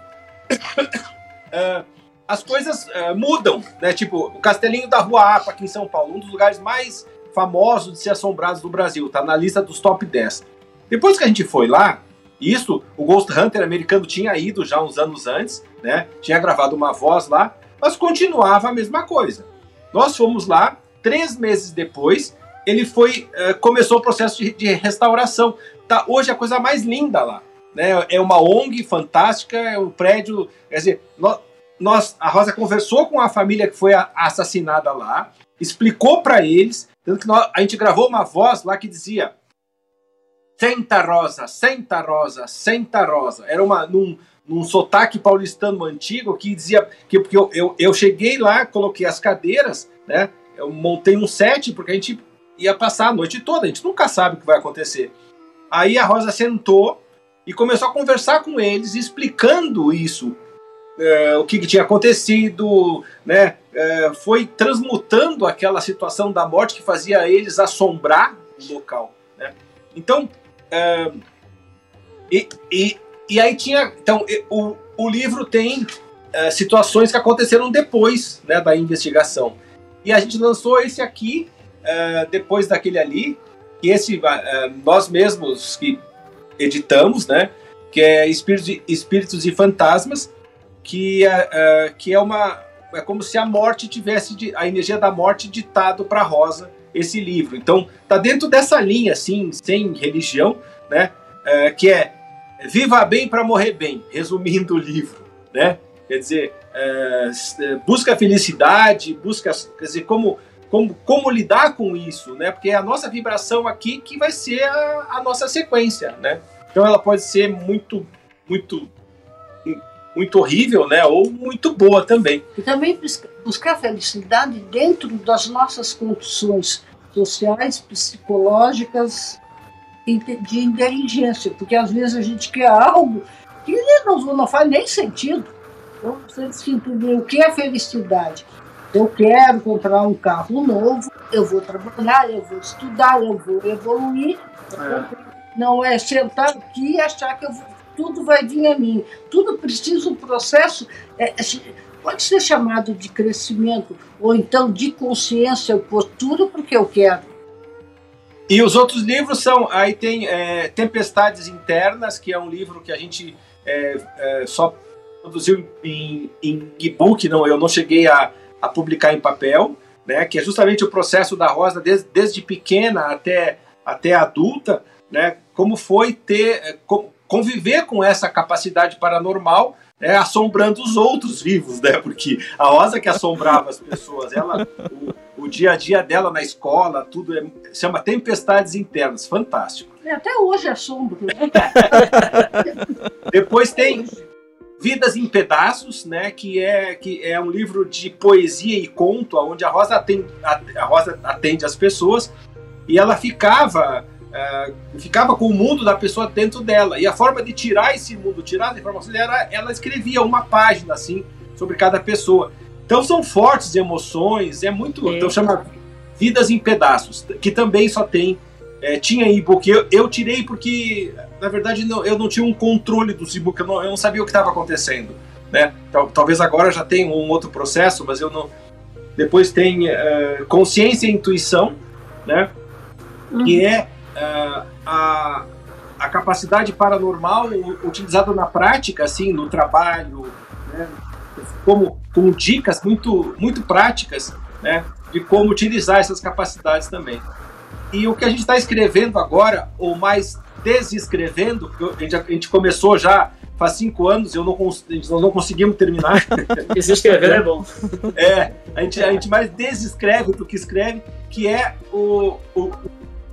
uh, as coisas uh, mudam, né? Tipo, o Castelinho da Rua Apa, aqui em São Paulo, um dos lugares mais famosos de ser assombrados do Brasil, tá na lista dos top 10. Depois que a gente foi lá, isso, o Ghost Hunter americano tinha ido já uns anos antes, né? Tinha gravado uma voz lá, mas continuava a mesma coisa. Nós fomos lá, três meses depois, ele foi, uh, começou o processo de, de restauração. Tá hoje a coisa mais linda lá né? É uma ONG fantástica, é um prédio. Quer dizer, nós, a Rosa conversou com a família que foi assassinada lá, explicou para eles, tanto que nós, a gente gravou uma voz lá que dizia: Senta Rosa, senta Rosa, senta Rosa. Era uma num, num sotaque paulistano antigo que dizia que porque eu, eu, eu cheguei lá, coloquei as cadeiras, né? Eu montei um set porque a gente ia passar a noite toda, a gente nunca sabe o que vai acontecer. Aí a Rosa sentou e começou a conversar com eles, explicando isso, é, o que, que, tinha acontecido, né? É, foi transmutando aquela situação da morte que fazia eles assombrar o local. Né? Então, é, e, e, e aí tinha. Então, o, o livro tem uh, situações que aconteceram depois né, da investigação. E a gente lançou esse aqui, uh, depois daquele ali, que esse nós mesmos que editamos, né? Que é Espíritos, e Fantasmas, que é, que é uma. É como se a morte tivesse, a energia da morte ditado para Rosa esse livro. Então, tá dentro dessa linha, assim, sem religião, né? que é Viva bem para morrer bem, resumindo o livro, né? Quer dizer, é, é, busca felicidade, busca, quer dizer, como, como, como lidar com isso, né? Porque é a nossa vibração aqui que vai ser a, a nossa sequência, né? Então ela pode ser muito, muito, muito horrível, né? Ou muito boa também. E também buscar felicidade dentro das nossas condições sociais, psicológicas, de inteligência, porque às vezes a gente quer algo que não, não faz nem sentido. Então você entender o que é felicidade. Eu quero comprar um carro novo, eu vou trabalhar, eu vou estudar, eu vou evoluir. É. Não é sentar aqui e achar que eu, tudo vai vir a mim. Tudo precisa um processo. É, é pode ser chamado de crescimento, ou então de consciência, postura, porque eu quero. E os outros livros são. Aí tem é, Tempestades Internas, que é um livro que a gente é, é, só produziu em, em e-book, não, eu não cheguei a, a publicar em papel, né? Que é justamente o processo da Rosa desde, desde pequena até, até adulta, né? Como foi ter. É, conviver com essa capacidade paranormal né, assombrando os outros vivos, né? Porque a Rosa que assombrava as pessoas, ela, o, o dia a dia dela na escola, tudo é, chama Tempestades Internas, fantástico. É, até hoje assombro. Né? Depois tem Vidas em Pedaços, né? Que é, que é um livro de poesia e conto, onde a Rosa atende, a Rosa atende as pessoas e ela ficava é, ficava com o mundo da pessoa dentro dela. E a forma de tirar esse mundo, tirar as informações, era ela escrevia uma página assim sobre cada pessoa. Então são fortes emoções, é muito. Então chama Vidas em Pedaços, que também só tem. É, tinha e-book. Eu, eu tirei porque, na verdade, não, eu não tinha um controle dos e-book, eu, não, eu não sabia o que estava acontecendo. Né? Talvez agora já tenha um outro processo, mas eu não. Depois tem uh, Consciência e Intuição, né? Uhum. que é a, a capacidade paranormal utilizada na prática, assim, no trabalho, né, como com dicas muito, muito práticas, né, de como utilizar essas capacidades também. E o que a gente está escrevendo agora, ou mais desescrevendo, a gente, a gente começou já faz cinco anos, eu não, nós não conseguimos terminar. Desescrever é bom. É, a gente, a gente mais desescreve do que escreve, que é o, o,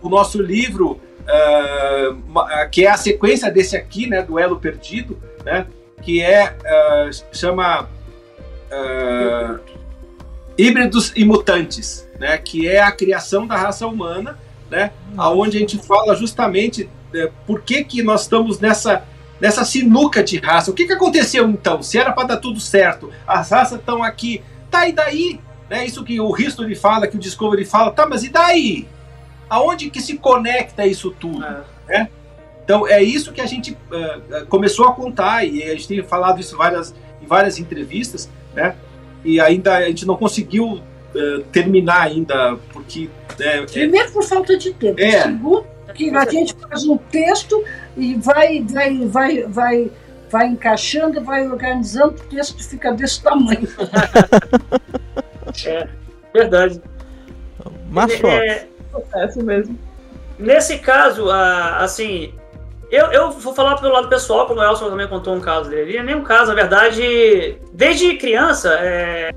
o nosso livro, uh, que é a sequência desse aqui, né, do Elo Perdido, né, que é, uh, chama uh, Híbridos e Mutantes, né, que é a criação da raça humana, né, aonde a gente fala justamente uh, por que, que nós estamos nessa nessa sinuca de raça. O que, que aconteceu então? Se era para dar tudo certo, as raças estão aqui, tá e daí? Né, isso que o History fala, que o Discovery fala, tá, mas e daí? aonde que se conecta isso tudo? É. Né? Então é isso que a gente uh, começou a contar e a gente tem falado isso várias, em várias entrevistas, né? E ainda a gente não conseguiu uh, terminar ainda porque né, primeiro por falta de tempo, é. segundo que a gente faz um texto e vai vai vai vai vai encaixando, vai organizando, o texto fica desse tamanho. é verdade. Macho. É, processo mesmo. Nesse caso, assim, eu, eu vou falar pelo lado pessoal, como o Elson também contou um caso dele. Nem um caso, na verdade, desde criança, é,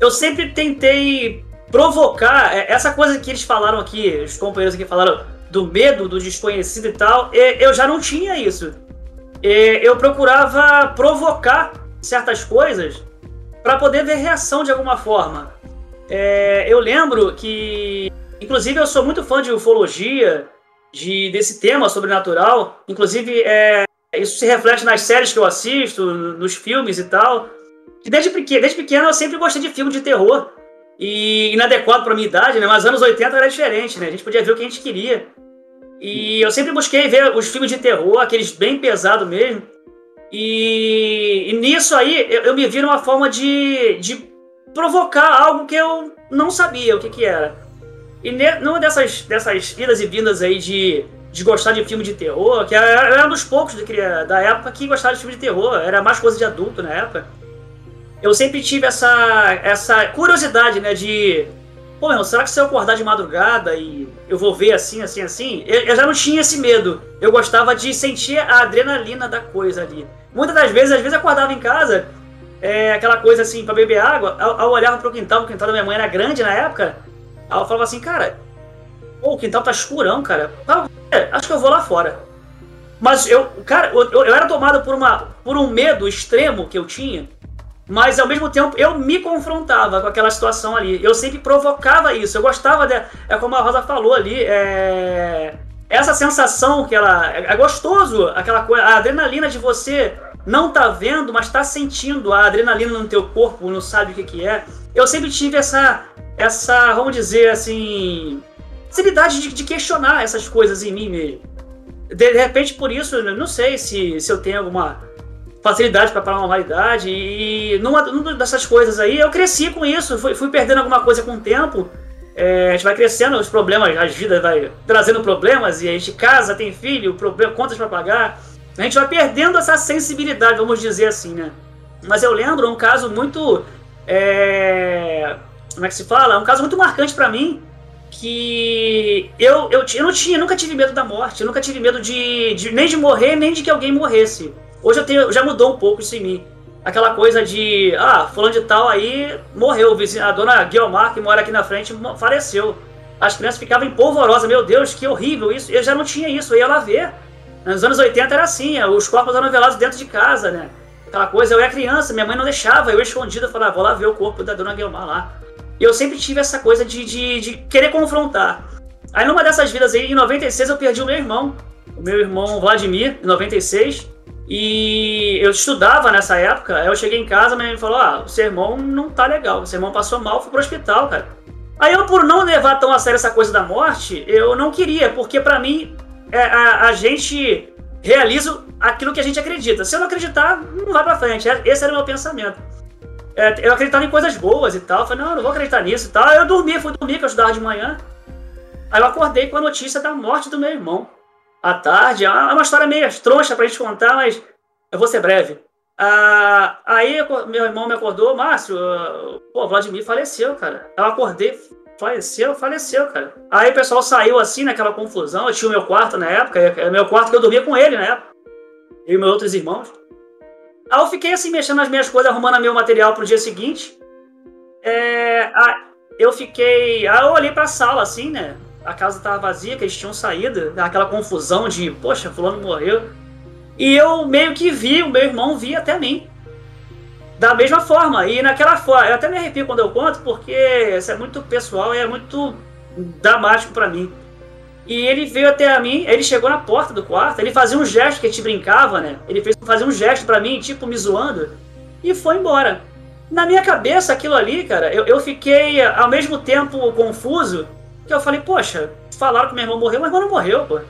eu sempre tentei provocar é, essa coisa que eles falaram aqui, os companheiros aqui falaram do medo, do desconhecido e tal. Eu já não tinha isso. Eu procurava provocar certas coisas para poder ver reação de alguma forma. É, eu lembro que Inclusive, eu sou muito fã de ufologia, de, desse tema sobrenatural. Inclusive, é, isso se reflete nas séries que eu assisto, nos filmes e tal. E desde, pequeno, desde pequeno eu sempre gostei de filme de terror. E inadequado para minha idade, né? Mas anos 80 era diferente, né? A gente podia ver o que a gente queria. E eu sempre busquei ver os filmes de terror, aqueles bem pesados mesmo. E, e nisso aí eu, eu, me vi numa forma de, de provocar algo que eu não sabia o que, que era. E ne, numa dessas, dessas idas e vindas aí de, de gostar de filme de terror, que era, era um dos poucos da época que gostava de filme de terror, era mais coisa de adulto na época. Eu sempre tive essa, essa curiosidade, né, de pô, meu, será que se eu acordar de madrugada e eu vou ver assim, assim, assim? Eu, eu, já não tinha esse medo. Eu gostava de sentir a adrenalina da coisa ali. Muitas das vezes, às vezes eu acordava em casa, é, aquela coisa assim, para beber água, eu, eu olhava pro quintal, o quintal da minha mãe era grande na época, aí eu falava assim, cara, pô, o quintal tá escurão, cara. Acho que eu vou lá fora. Mas eu, cara, eu, eu era tomado por, uma, por um medo extremo que eu tinha mas ao mesmo tempo eu me confrontava com aquela situação ali. Eu sempre provocava isso. Eu gostava de. É como a Rosa falou ali. É, essa sensação que ela. É, é gostoso, aquela coisa. A adrenalina de você não tá vendo, mas tá sentindo a adrenalina no teu corpo, não sabe o que, que é. Eu sempre tive essa. Essa, vamos dizer assim. Facilidade de, de questionar essas coisas em mim mesmo. De, de repente, por isso, não sei se, se eu tenho alguma facilidade para paranormalidade e numa, numa dessas coisas aí eu cresci com isso, fui, fui perdendo alguma coisa com o tempo. É, a gente vai crescendo, os problemas, a vida vai trazendo problemas e a gente casa, tem filho, problema, contas para pagar. A gente vai perdendo essa sensibilidade, vamos dizer assim, né? Mas eu lembro um caso muito. É, como é que se fala? Um caso muito marcante para mim. Que eu, eu, eu não tinha, nunca tive medo da morte, nunca tive medo de, de nem de morrer, nem de que alguém morresse. Hoje eu tenho, já mudou um pouco isso em mim. Aquela coisa de, ah, fulano de tal aí morreu, a dona Guilmar, que mora aqui na frente, faleceu. As crianças ficavam empolvorosas, meu Deus, que horrível isso. Eu já não tinha isso, eu ia lá ver. Nos anos 80 era assim, os corpos eram velados dentro de casa, né? Aquela coisa, eu era criança, minha mãe não deixava, eu escondido, eu falava, vou lá ver o corpo da dona Guilmar lá. E eu sempre tive essa coisa de, de, de querer confrontar. Aí numa dessas vidas aí, em 96, eu perdi o meu irmão. O meu irmão Vladimir, em 96. E eu estudava nessa época, eu cheguei em casa, minha mãe falou: Ah, o seu irmão não tá legal, o seu irmão passou mal, foi pro hospital, cara. Aí eu, por não levar tão a sério essa coisa da morte, eu não queria, porque para mim, é, a, a, gente realiza aquilo que a gente acredita. Se eu não acreditar, não vai pra frente. É, esse era o meu pensamento. É, eu acreditava em coisas boas e tal. Falei, não, eu não vou acreditar nisso e tal. Aí eu dormi, fui dormir, que eu estudava de manhã. Aí eu acordei com a notícia da morte do meu irmão à tarde. É uma história meio troncha pra gente contar, mas eu vou ser breve. Ah, aí meu irmão me acordou, Márcio, pô, Vladimir faleceu, cara. Eu acordei, faleceu, faleceu, cara. Aí o pessoal saiu assim naquela confusão. Eu tinha o meu quarto na época, é meu quarto que eu dormia com ele na época. Eu e meus outros irmãos. Aí eu fiquei assim mexendo nas minhas coisas, arrumando meu material pro dia seguinte. É, eu fiquei. Aí eu olhei pra sala assim, né? A casa estava vazia, que eles tinham saído, aquela confusão de, poxa, fulano morreu. E eu meio que vi, o meu irmão via até mim. Da mesma forma, e naquela forma, eu até me arrepio quando eu conto, porque isso é muito pessoal e é muito dramático para mim. E ele veio até a mim, ele chegou na porta do quarto, ele fazia um gesto que a gente brincava, né? Ele fez fazer um gesto para mim, tipo me zoando, e foi embora. Na minha cabeça, aquilo ali, cara, eu, eu fiquei ao mesmo tempo confuso que eu falei, poxa, falaram que meu irmão morreu, mas irmão não morreu, pô.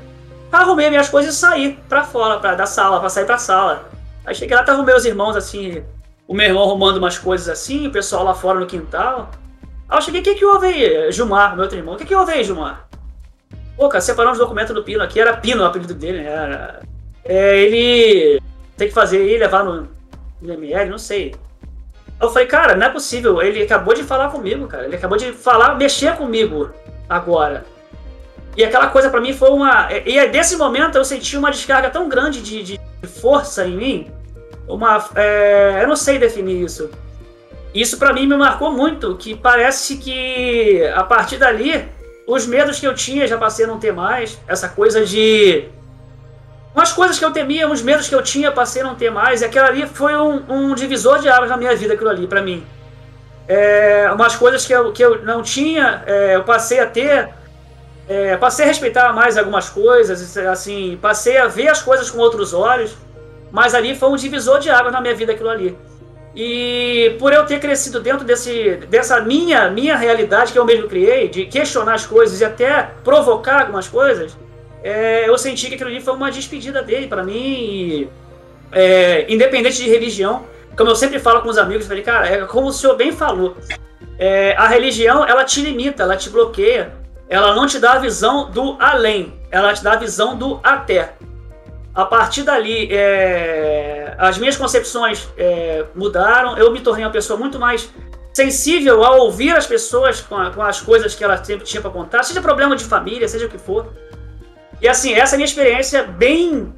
Arrumei minhas coisas e saí pra fora, pra, da sala, pra sair pra sala. Aí cheguei lá, tava meus irmãos assim, o meu irmão arrumando umas coisas assim, o pessoal lá fora no quintal. Aí eu cheguei, o que que houve aí, Gilmar, meu outro irmão? O que que houve aí, Gilmar? Pô, cara, separamos os documentos do Pino aqui, era Pino o apelido dele, né? Era... É, ele tem que fazer aí, levar no, no ML, não sei. Eu falei, cara, não é possível, ele acabou de falar comigo, cara. Ele acabou de falar, mexer comigo agora. E aquela coisa para mim foi uma. E é desse momento eu senti uma descarga tão grande de, de força em mim. Uma. É, eu não sei definir isso. Isso para mim me marcou muito, que parece que a partir dali os medos que eu tinha já passei a não ter mais. Essa coisa de. Umas coisas que eu temia, uns medos que eu tinha passei a não ter mais. E aquilo ali foi um, um divisor de águas na minha vida, aquilo ali, para mim é, umas coisas que eu, que eu não tinha, é, eu passei a ter, é, passei a respeitar mais algumas coisas, assim, passei a ver as coisas com outros olhos, mas ali foi um divisor de água na minha vida aquilo ali. E por eu ter crescido dentro desse, dessa minha, minha realidade que eu mesmo criei, de questionar as coisas e até provocar algumas coisas, é, eu senti que aquilo ali foi uma despedida dele para mim. E é, independente de religião, como eu sempre falo com os amigos, falei, cara, é como o senhor bem falou, é, a religião ela te limita, ela te bloqueia, ela não te dá a visão do além, ela te dá a visão do até. A partir dali, é, as minhas concepções é, mudaram, eu me tornei uma pessoa muito mais sensível a ouvir as pessoas com, a, com as coisas que elas sempre tinham para contar, seja problema de família, seja o que for. E assim, essa é a minha experiência bem.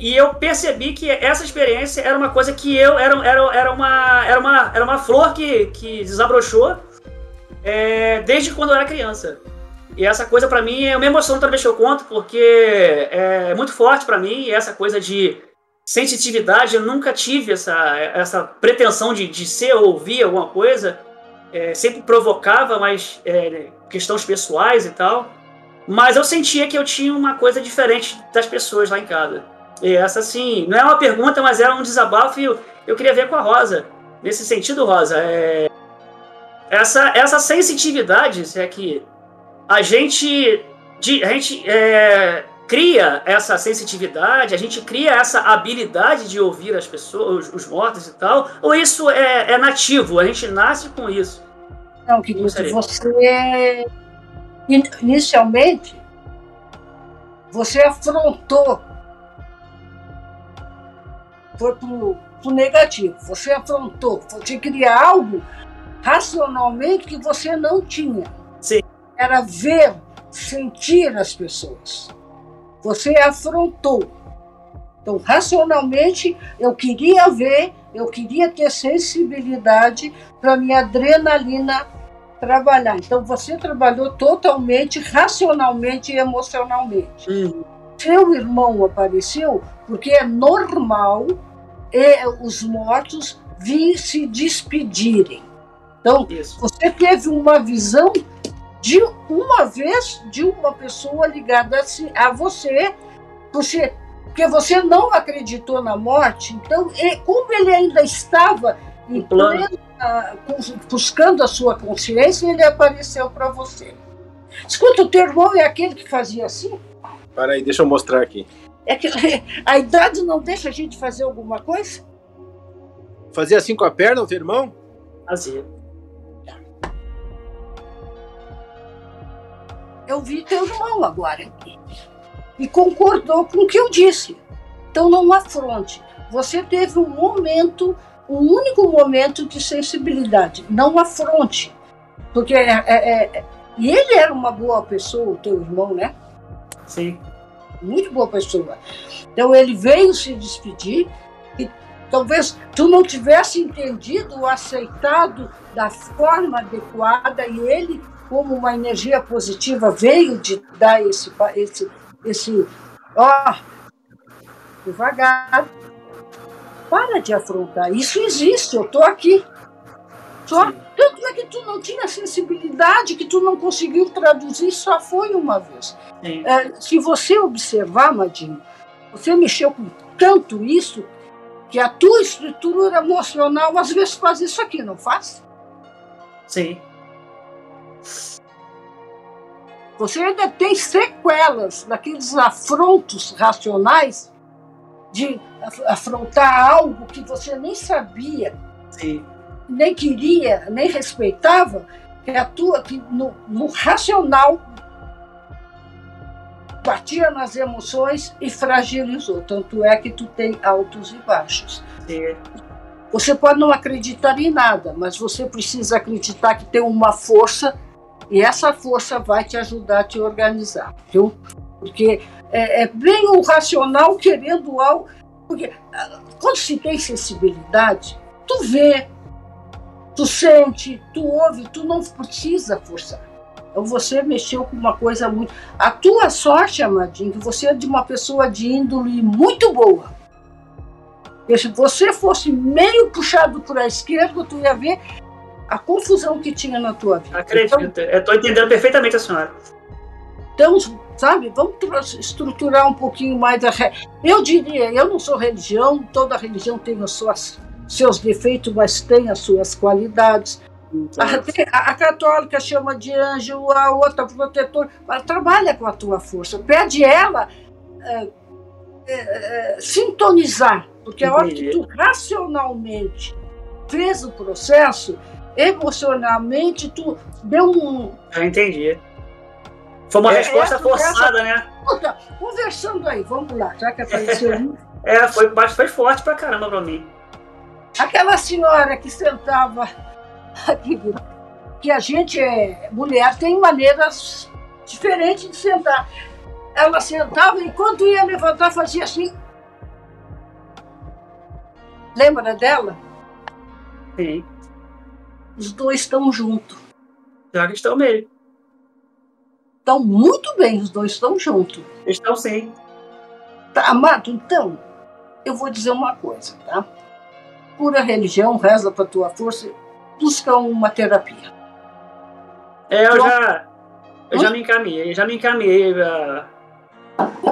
E eu percebi que essa experiência era uma coisa que eu. Era, era, era, uma, era, uma, era uma flor que, que desabrochou é, desde quando eu era criança. E essa coisa para mim é uma emoção toda vez que eu conto, porque é muito forte para mim, essa coisa de sensitividade, eu nunca tive essa, essa pretensão de, de ser ou ouvir alguma coisa, é, sempre provocava, mas é, questões pessoais e tal. Mas eu sentia que eu tinha uma coisa diferente das pessoas lá em casa. E essa, assim, não é uma pergunta, mas era um desabafo e eu, eu queria ver com a Rosa. Nesse sentido, Rosa, é... essa, essa sensitividade, se é que a gente, a gente é, cria essa sensitividade, a gente cria essa habilidade de ouvir as pessoas, os, os mortos e tal, ou isso é, é, nativo, a gente nasce com isso? Não, querido, você inicialmente, você afrontou, foi pro, pro negativo, você afrontou, você queria algo racionalmente que você não tinha. Sim. Era ver, sentir as pessoas. Você afrontou. Então, racionalmente, eu queria ver, eu queria ter sensibilidade para minha adrenalina trabalhar. Então você trabalhou totalmente racionalmente e emocionalmente. Uhum. Seu irmão apareceu porque é normal e os mortos vir se despedirem. Então Isso. você teve uma visão de uma vez de uma pessoa ligada a você, porque, porque você não acreditou na morte. Então, como ele ainda estava em pleno buscando a sua consciência, ele apareceu para você. Escuta, o teu irmão é aquele que fazia assim? Para aí, deixa eu mostrar aqui. É que a idade não deixa a gente fazer alguma coisa? Fazia assim com a perna, o teu irmão? Fazia. Eu vi teu irmão agora aqui. E concordou com o que eu disse. Então não afronte. Você teve um momento um único momento de sensibilidade, não afronte. Porque é, é, é, e ele era uma boa pessoa, o teu irmão, né? Sim. Muito boa pessoa. Então ele veio se despedir e talvez tu não tivesse entendido ou aceitado da forma adequada e ele, como uma energia positiva, veio de dar esse, esse, esse ó, devagar, para de afrontar. Isso existe, eu estou aqui. Só, tanto é que tu não tinha sensibilidade, que tu não conseguiu traduzir, só foi uma vez. É, se você observar, Madinho, você mexeu com tanto isso que a tua estrutura emocional às vezes faz isso aqui, não faz? Sim. Você ainda tem sequelas daqueles afrontos racionais de afrontar algo que você nem sabia, Sim. Nem queria, nem respeitava, que atua que no, no racional batia nas emoções e fragilizou. Tanto é que tu tem altos e baixos. Sim. Você pode não acreditar em nada, mas você precisa acreditar que tem uma força e essa força vai te ajudar a te organizar, viu? Porque é, é bem o racional querendo algo. Porque ah, quando se tem sensibilidade, tu vê, tu sente, tu ouve, tu não precisa forçar. Então você mexeu com uma coisa muito. A tua sorte, Amadinho, que você é de uma pessoa de índole muito boa. E se você fosse meio puxado para a esquerda, tu ia ver a confusão que tinha na tua vida. Acredito, então, eu estou entendendo perfeitamente a senhora. Então, sabe, vamos estruturar um pouquinho mais a. Eu diria, eu não sou religião, toda religião tem os suas, seus defeitos, mas tem as suas qualidades. A, a, católica chama de anjo, a outra protetor, trabalha com a tua força, pede ela é, é, é, sintonizar Porque a hora que tu racionalmente fez o processo, emocionalmente tu deu um. Eu entendi. Foi uma É, resposta essa- forçada, né? Puta, conversando aí, vamos lá, já que apareceu. É, foi, mas foi forte pra caramba pra mim. Aquela senhora que sentava, que, que a gente é mulher, tem maneiras diferentes de sentar. Ela sentava e quando ia levantar fazia assim. Lembra dela? Sim. Os dois estão juntos. Já que estão mesmo. Estão muito bem, os dois estão juntos. Estão sim. Tá, amado, então, eu vou dizer uma coisa, tá? Pura religião, reza pra tua força, busca uma terapia. É, eu Pronto. já. Eu já me encaminhei, já me encaminhei. ah,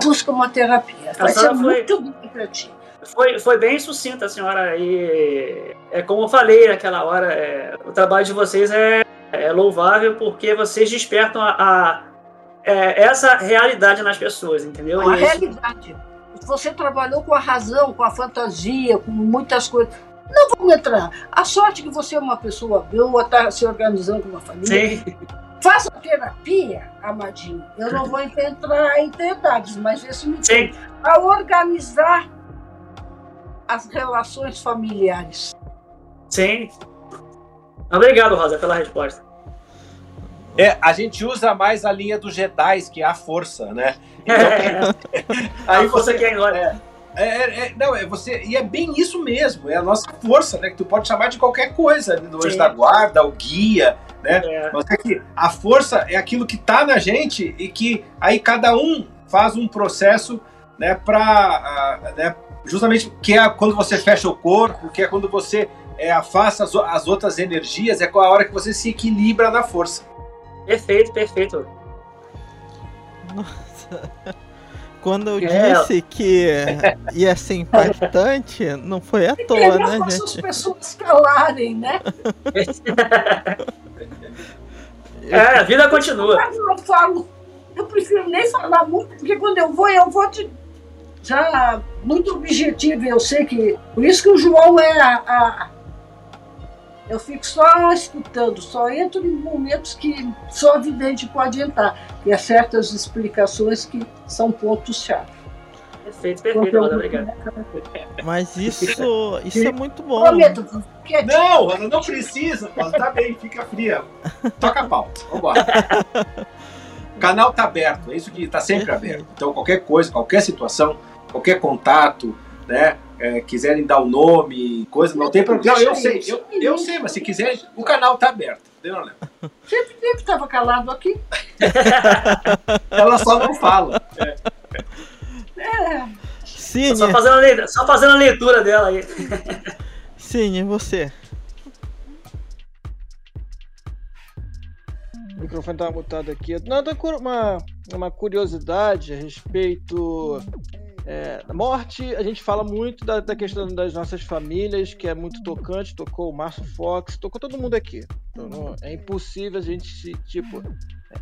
Busca uma terapia. Vai ser foi- muito bom ti. Foi, foi bem sucinta, senhora. E é como eu falei naquela hora, é, o trabalho de vocês é, é louvável porque vocês despertam a, a- é, essa realidade nas pessoas, entendeu? A isso- realidade. Você trabalhou com a razão, com a fantasia, com muitas coisas. Não vamos entrar. A sorte que você é uma pessoa boa, está se organizando com uma família. Sim, Faça terapia, Amadinho. Eu não vou entrar em detalhes, mas esse me sim. a organizar as relações familiares. Sim. Obrigado, Rosa, pela resposta. É, a gente usa mais a linha dos Jedi, que é a força, né? Então, Aí aí você você. quer ir embora. É, é, é, não, é você. E é bem isso mesmo, é a nossa força, né? Que tu pode chamar de qualquer coisa, né? do anjo Sim. da guarda, o guia, né? É, Mas é que a força é aquilo que tá na gente e que aí cada um faz um processo, né, pra. né, justamente que é quando você fecha o corpo, que é quando você é, afasta as, as outras energias, é com a hora que você se equilibra na força. perfeito, perfeito. Quando eu É. disse que ia ser impactante, não foi à É toa, melhor né, faça as gente? pessoas calarem, né? É, a vida continua. Eu não falo. Eu prefiro nem falar muito, porque quando eu vou, eu vou de, já muito objetivo. Eu sei que. Por isso que o João é a. a- eu fico só escutando, só entro em momentos que só a vidente pode entrar. E há certas explicações que são pontos-chave. Perfeito, perfeito, Rosa, obrigado. Mas isso, isso é muito bom. Prometo, que Não, não precisa, tá bem, fica fria. Toca a pauta, vambora. O canal tá aberto, é isso que tá sempre aberto. Então, qualquer coisa, qualquer situação, qualquer contato, né? é, quiserem dar o nome, coisa, não tem problema. Não, eu sei, eu, eu sei, mas se quiser, o canal tá aberto. Entendeu, Léo? sempre tempo estava calado aqui. Ela só não fala. É, Cine, Só fazendo, a leitura, só fazendo a leitura dela aí. Cine, você. O microfone tava mutado aqui. Não, cur- uma, uma curiosidade a respeito é, morte. A gente fala muito da, da questão das nossas famílias, que é muito tocante. Tocou o Márcio Fox, tocou todo mundo aqui. Então, não- é impossível a gente se, tipo,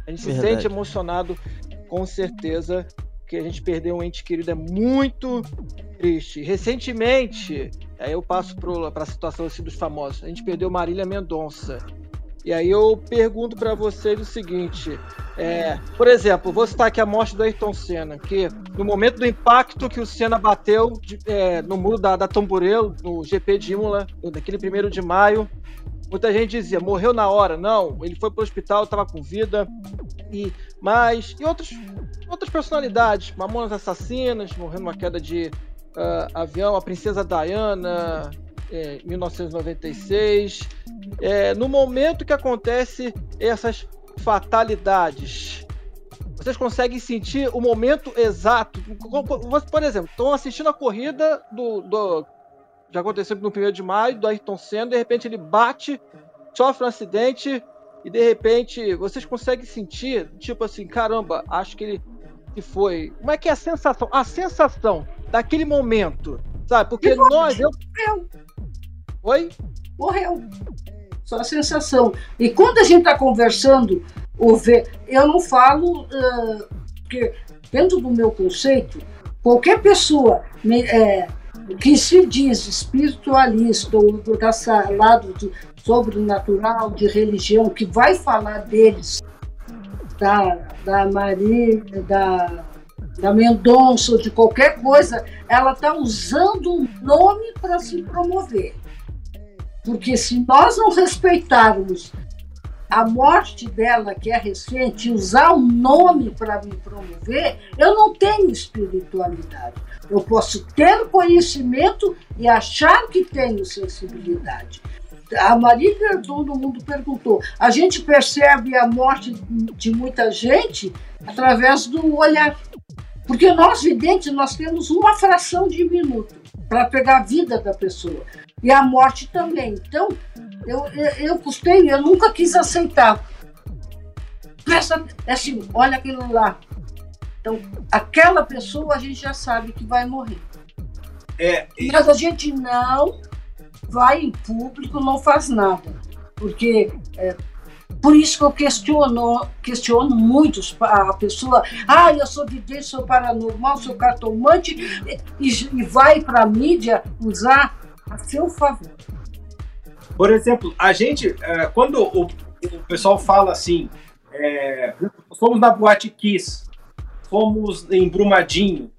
a gente se Verdade. sente emocionado com certeza que a gente perdeu um ente querido é muito triste. Recentemente, aí eu passo para a situação assim, dos famosos. A gente perdeu Marília Mendonça. E aí eu pergunto para vocês o seguinte, é, por exemplo, vou citar aqui a morte do Ayrton Senna, que no momento do impacto que o Senna bateu de- é, no muro da, da no GP de Imola, naquele primeiro de maio, muita gente dizia, morreu na hora. Não, ele foi pro hospital, estava com vida. E, mas, e outros, outras personalidades, Mamonas Assassinas, morreu numa queda de ah, avião, a Princesa Diana, é, em 1996. É, no momento que acontece essas fatalidades, vocês conseguem sentir o momento exato. Por exemplo, estão assistindo a corrida do, do já aconteceu no 1 de maio, do Ayrton Senna, de repente ele bate, sofre um acidente e de repente vocês conseguem sentir, tipo assim, caramba, acho que ele que foi. Como é que é a sensação? A sensação daquele momento, sabe? Porque nós, eu. Oi? morreu. Só a sensação. E quando a gente está conversando, eu não falo, ah, porque dentro do meu conceito, qualquer pessoa me- é, que se diz espiritualista ou do lado do sobrenatural, de religião, que vai falar deles, da, da Maria, da, da Mendonça, ou de qualquer coisa, ela está usando um nome para se promover. Porque se nós não respeitarmos a morte dela, que é recente, usar o nome para me promover, eu não tenho espiritualidade. Eu posso ter conhecimento e achar que tenho sensibilidade. A Maria todo mundo perguntou. A gente percebe a morte de muita gente através do olhar. Porque nós, videntes, nós temos uma fração de minuto para pegar a vida da pessoa. E a morte também. Então, eu, eu, eu custei, eu nunca quis aceitar. Presta, é assim, olha aquilo lá. Então, aquela pessoa a gente já sabe que vai morrer. É, e... Mas a gente não vai em público, não faz nada. Porque é, por isso que eu questiono, questiono muito a pessoa. Ah, eu sou vidente, sou paranormal, sou cartomante, e, e vai para a mídia usar a seu favor. Por exemplo, a gente, é, quando o, pessoal fala assim, é, fomos na Boate Kiss, fomos em Brumadinho,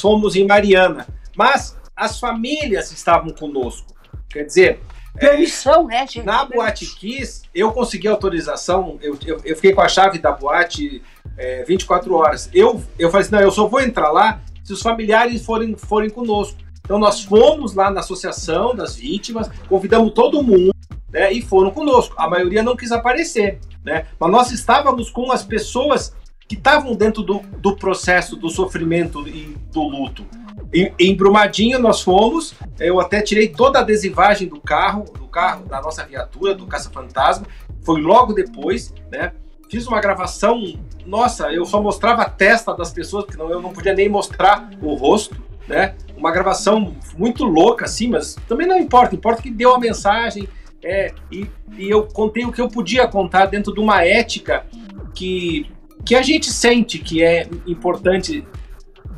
fomos em Mariana, mas as famílias estavam conosco. Quer dizer, permissão, né, gente? Na Boate Kiss, eu consegui autorização, eu, eu, eu fiquei com a chave da boate é, 24 horas. Eu, eu falei assim, não, eu só vou entrar lá se os familiares forem, forem conosco. Então nós fomos lá na associação das vítimas, convidamos todo mundo, né, e foram conosco. A maioria não quis aparecer, né? Mas nós estávamos com as pessoas que estavam dentro do, do processo do sofrimento e do luto. Em, em Brumadinho nós fomos, eu até tirei toda a adesivagem do carro, do carro, da nossa viatura, do caça-fantasma. Foi logo depois, né? Fiz uma gravação, nossa, eu só mostrava a testa das pessoas, porque não, eu não podia nem mostrar o rosto, né? Uma gravação muito louca, assim, mas também não importa, importa que deu a mensagem, é, e, e eu contei o que eu podia contar dentro de uma ética que, que a gente sente que é importante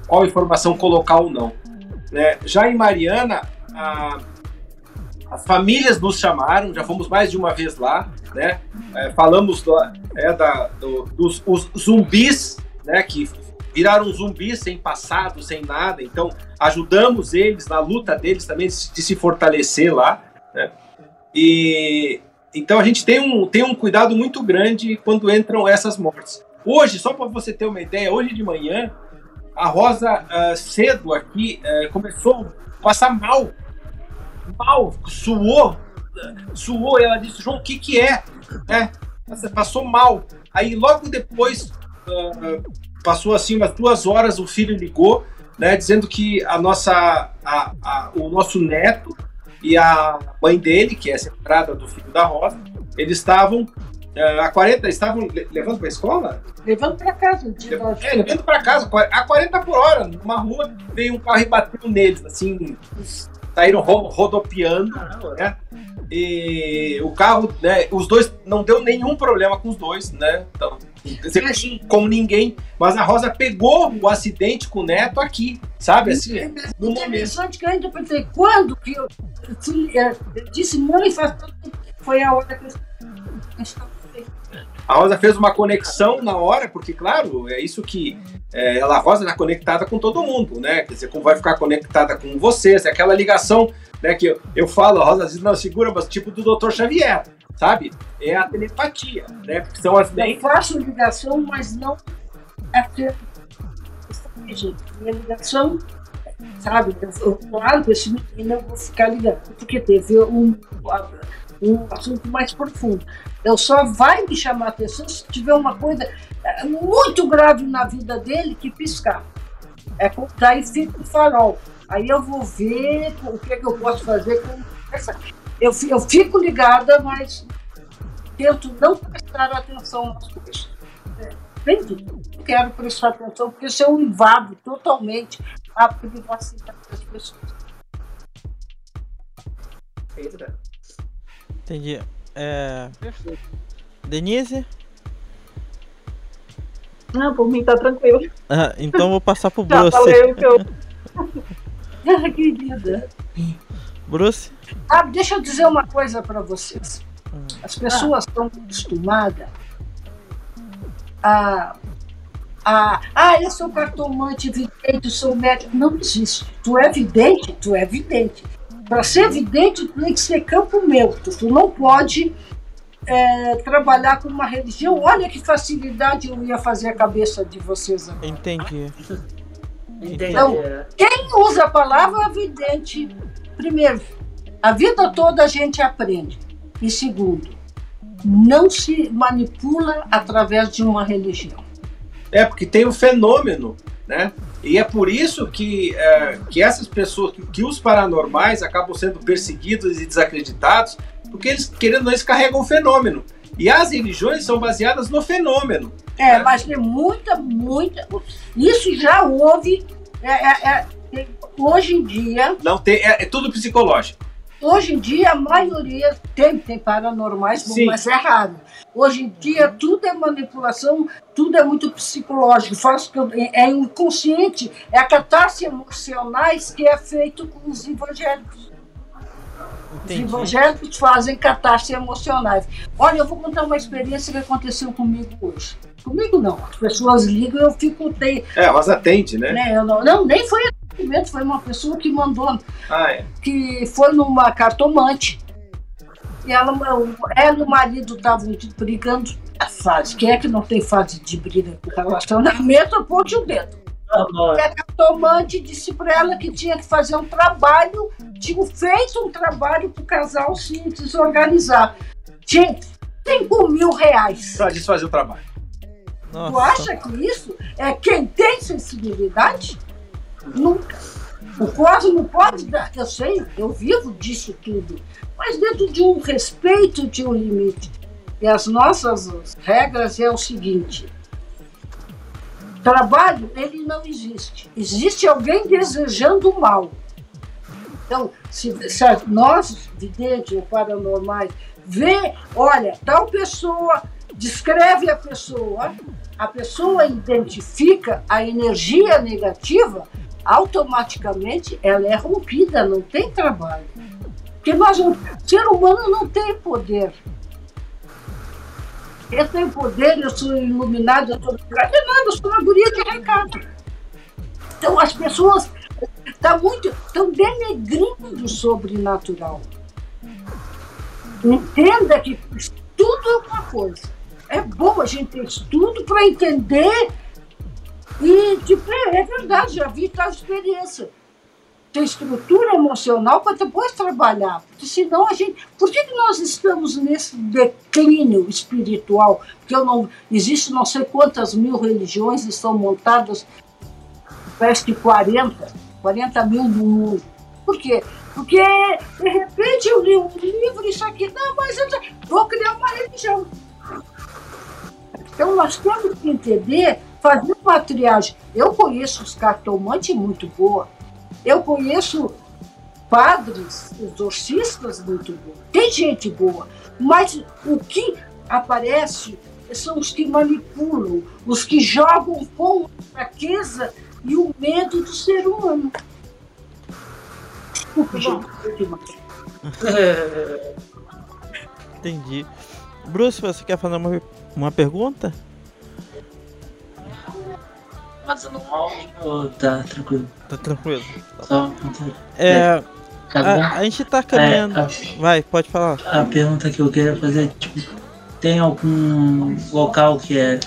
qual informação colocar ou não. Né? Já em Mariana, a, as famílias nos chamaram, já fomos mais de uma vez lá, né? É, falamos do, é, da, do, dos zumbis, né? Que viraram zumbis sem passado, sem nada. Então, ajudamos eles na luta deles também de se fortalecer lá, né? E então a gente tem um, tem um cuidado muito grande quando entram essas mortes. Hoje, só para você ter uma ideia, hoje de manhã, a Rosa uh, cedo aqui uh, começou a passar mal. Mal, suou, suou. Ela disse, João, o que que é? é passou mal. Aí logo depois, uh, passou assim umas duas horas, o filho ligou, né, dizendo que a nossa, a, a, o nosso neto e a mãe dele, que é separada do filho da Rosa, eles estavam uh, a 40, estavam levando para a escola? Levando para casa. É, levando para casa, a 40 por hora, numa rua, veio um carro e bateu neles, assim, saíram ro rodopiando, né? E o carro, né, os dois, não deu nenhum problema com os dois, né? Então, com ninguém, mas a Rosa pegou o acidente com o Neto aqui, sabe? Assim, é, no interessante que eu ainda pensei, quando que eu, eu, eu disse, mãe, faz foi a hora que eu a Rosa fez uma conexão na hora, porque, claro, é isso que é, ela, a Rosa está conectada com todo mundo, né? Quer dizer, como vai ficar conectada com vocês, é aquela ligação, né? Que eu, eu falo, a Rosa vezes não segura, mas tipo do Dr. Xavier, sabe? É a telepatia, né? Porque são as. Eu faço ligação, mas não é minha ligação, sabe? Claro que esse menino eu vou ficar ligando, porque teve um um assunto mais profundo. Eu só vai me chamar a atenção se tiver uma coisa é, muito grave na vida dele que piscar. É daí fica o farol. Aí eu vou ver o que, é que eu posso fazer com essa. Eu, eu fico ligada, mas tento não prestar atenção nas coisas. É, bem não quero prestar atenção, porque se eu invado totalmente a privacidade das pessoas. Entendi. É... Denise? Não, por mim tá tranquilo. Ah, então vou passar pro Já Bruce. falei o que eu... Ah, querida. Bruce? Ah, deixa eu dizer uma coisa para vocês. As pessoas estão acostumadas a, a. Ah, eu sou cartomante, vidente, sou médico. Não existe. Tu é vidente, tu é vidente. Para ser vidente, tu tem que ser campo neutro. Tu não pode é, trabalhar com uma religião. Olha que facilidade eu ia fazer a cabeça de vocês agora. Entendi. Entendi. Então, quem usa a palavra vidente, primeiro, a vida toda a gente aprende. E segundo, não se manipula através de uma religião. É, porque tem um fenômeno, né? E é por isso que, é, que essas pessoas, que, que os paranormais acabam sendo perseguidos e desacreditados, porque eles, querendo ou não, eles carregam o fenômeno. E as religiões são baseadas no fenômeno. É, mas tem muita, muita. Isso já houve. é, é, é, hoje em dia, Não tem, é, é tudo psicológico. hoje em dia a maioria tem, tem paranormais, Sim. mas é raro. Hoje em dia tudo é manipulação, tudo é muito psicológico, faz que eu- é inconsciente, é a catarse emocionais que é feito com os evangélicos. Os Entendi. evangélicos fazem catarse emocionais. Olha, eu vou contar uma experiência que aconteceu comigo hoje. Comigo não, as pessoas ligam e eu fico. Tem, É, mas atende, né? né, eu não, não, nem foi atendimento, foi uma pessoa que mandou, Ah, é. que foi numa cartomante. E ela, ela e o marido estavam brigando a fase. Quem é que não tem fase de briga com relacionamento? Aponte o dedo. E a cartomante disse para ela que tinha que fazer um trabalho, tinha feito um trabalho para o casal se desorganizar. Tinha 5 mil reais. Pra desfazer o trabalho. Tu Nossa. acha que isso é quem tem sensibilidade? Nunca. O Cosmo não pode dar, eu sei, eu vivo disso tudo, mas dentro de um respeito de um limite. E as nossas regras é o seguinte: trabalho, ele não existe. Existe alguém desejando o mal. Então, se, se nós, videntes ou paranormais, vê, olha, tal pessoa, descreve a pessoa, a pessoa identifica a energia negativa, automaticamente ela é rompida, não tem trabalho. Porque nós, o ser humano não tem poder. Eu tenho poder, eu sou iluminado, eu sou. Não, eu sou uma guria de recado. Então as pessoas estão muito, estão denegrindo o sobrenatural. Entenda que estudo é uma coisa. É bom a gente ter estudo para entender e tipo, é verdade, já vi tal experiência. Ter estrutura emocional para depois trabalhar. Porque senão a gente. Por que, que nós estamos nesse declínio espiritual? Porque eu não, existe não sei quantas mil religiões estão montadas, parece que 40, 40 mil no mundo. Por quê? Porque, de repente, eu li um livro, isso aqui, não, mas eu vou criar uma religião. Então, nós temos que entender, fazer uma triagem. Eu conheço os cartomantes muito boa. Eu conheço padres, exorcistas muito bons. Tem gente boa. Mas o que aparece são os que manipulam, os que jogam com a fraqueza e o medo do ser humano. Desculpa, gente. demais. Entendi. Bruce, você quer fazer uma, uma pergunta? Oh, tá, tranquilo. Tá tranquilo. Só É, Cada a, a gente tá caminhando. É, a- Vai, pode falar. A pergunta que eu queria fazer é, tipo, tem algum local que é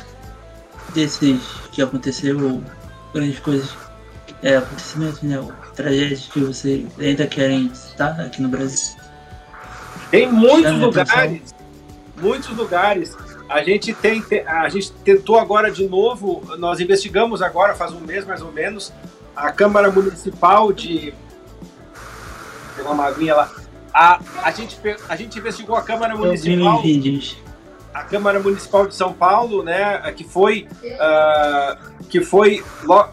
desses que aconteceu grandes coisas, é, acontecimentos, né, ou tragédias que você ainda querem citar aqui no Brasil? Tem muitos lugares, muitos lugares. A gente tem, te- a gente tentou agora de novo, nós investigamos agora, faz um mês mais ou menos, a Câmara Municipal de. Tem uma maguinha lá. A, a, gente, a gente investigou a Câmara Municipal. a Câmara Municipal de São Paulo, né, que foi, ah, que foi lo-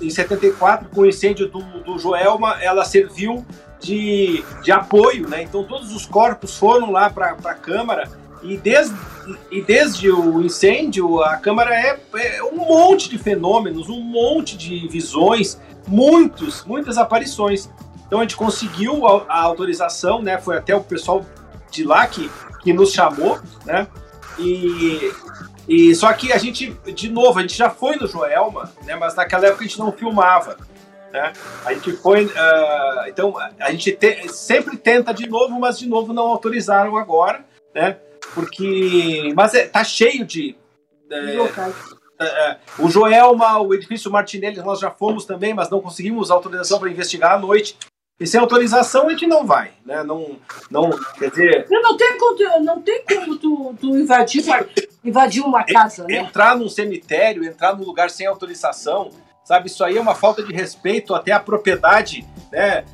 em 74 com o incêndio do, do Joelma, ela serviu de, de apoio, né? Então todos os corpos foram lá para a Câmara e desde, e desde o incêndio a Câmara é, é um monte de fenômenos, um monte de visões, muitos, muitas aparições. Então a gente conseguiu a, a autorização, né? Foi até o pessoal de lá que, que nos chamou, né? E, e só que a gente, de novo, a gente já foi no Joelma, né? Mas naquela época a gente não filmava. Né? A gente foi. Uh, então, a gente te, sempre tenta de novo, mas de novo não autorizaram agora, né? Porque. Mas é, tá cheio de. É, é, o Joelma, o edifício Martinelli, nós já fomos também, mas não conseguimos autorização para investigar à noite. E sem autorização a gente não vai, né? Não, não quer dizer. Não tem como, não tem como tu, tu invadir, invadir uma casa, né? Entrar num cemitério, entrar num lugar sem autorização, sabe? Isso aí é uma falta de respeito até à propriedade, né?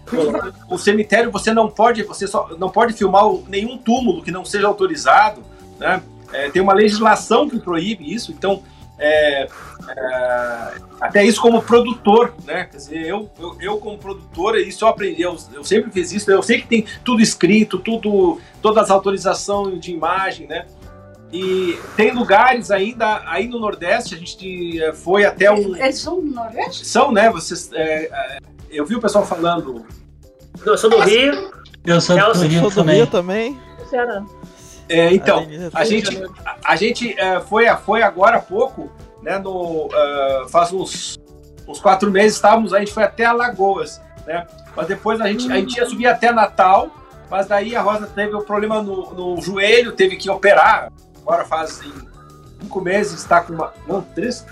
O, o, cemitério você não pode, você só não pode filmar nenhum túmulo que não seja autorizado, né? É, tem uma legislação que proíbe isso, então é, é, até isso como produtor, né? Quer dizer, eu, eu, eu como produtor, isso eu aprendi, eu, eu, sempre fiz isso, eu sei que tem tudo escrito, tudo, todas as autorizações de imagem, né? E tem lugares ainda, aí no Nordeste, a gente é, foi até um. Eles são do Nordeste? São, né? Vocês, é, é, eu vi o pessoal falando. Eu sou do Rio. Eu sou do Rio, sou do também. Rio também. Ceará. É, então, a gente, a, a gente é, foi, foi agora há pouco, né? No, uh, faz uns, uns quatro meses estávamos, a gente foi até Alagoas, né? Mas depois a gente, a gente ia subir até Natal, mas daí a Rosa teve um problema no, no joelho, teve que operar. Agora fazem cinco meses, está com uma. Não, três?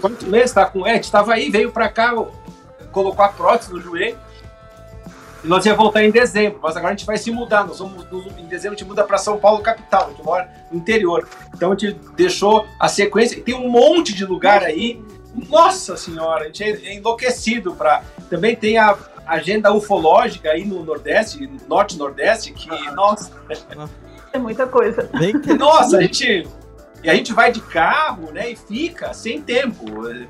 Quantos meses está com. É, a gente estava aí, veio para cá, colocou a prótese no joelho. E nós ia voltar em dezembro, mas agora a gente vai se mudar. Nós vamos, em dezembro a gente muda para São Paulo, capital, a gente mora no interior. Então a gente deixou a sequência. Tem um monte de lugar aí. Nossa senhora, a gente é enlouquecido para. Também tem a agenda ufológica aí no Nordeste, Norte Nordeste, que, nossa. É muita coisa. Nossa, a gente. E a gente vai de carro, né? E fica sem tempo.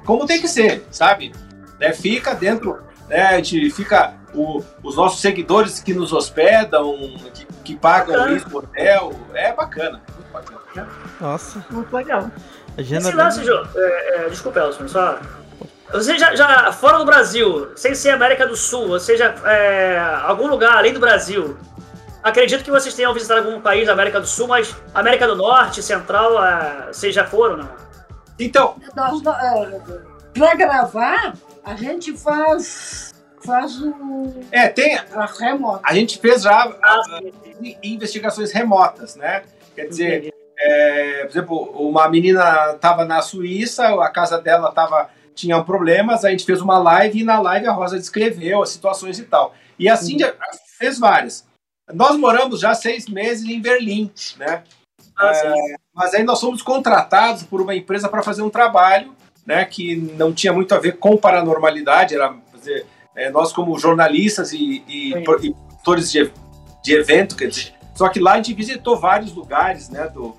Como tem que ser, sabe? Né, fica dentro. Né, a gente fica o, os nossos seguidores que nos hospedam, que, que pagam isso hotel. É bacana. Muito bacana. Nossa. Muito legal. Agenda Esse lance, Jô, é, é, desculpa, Elson, só. Você já, já, fora do Brasil, sem ser América do Sul, ou seja, é, algum lugar além do Brasil, acredito que vocês tenham visitado algum país da América do Sul, mas América do Norte, Central, é, vocês já foram, não? Então. Nós, é, pra gravar, a gente faz faz o. É, tem. A remota. A gente fez já a, a, investigações remotas, né? Quer dizer, é, por exemplo, uma menina estava na Suíça, a casa dela tava, tinha problemas, a gente fez uma live e na live a Rosa descreveu as situações e tal. E assim uhum. fez várias. Nós moramos já seis meses em Berlim, né? Ah, é, mas aí nós fomos contratados por uma empresa para fazer um trabalho, né? Que não tinha muito a ver com paranormalidade, era fazer é, nós como jornalistas e, e, e produtores de, de evento, quer dizer, só que lá a gente visitou vários lugares, né, do,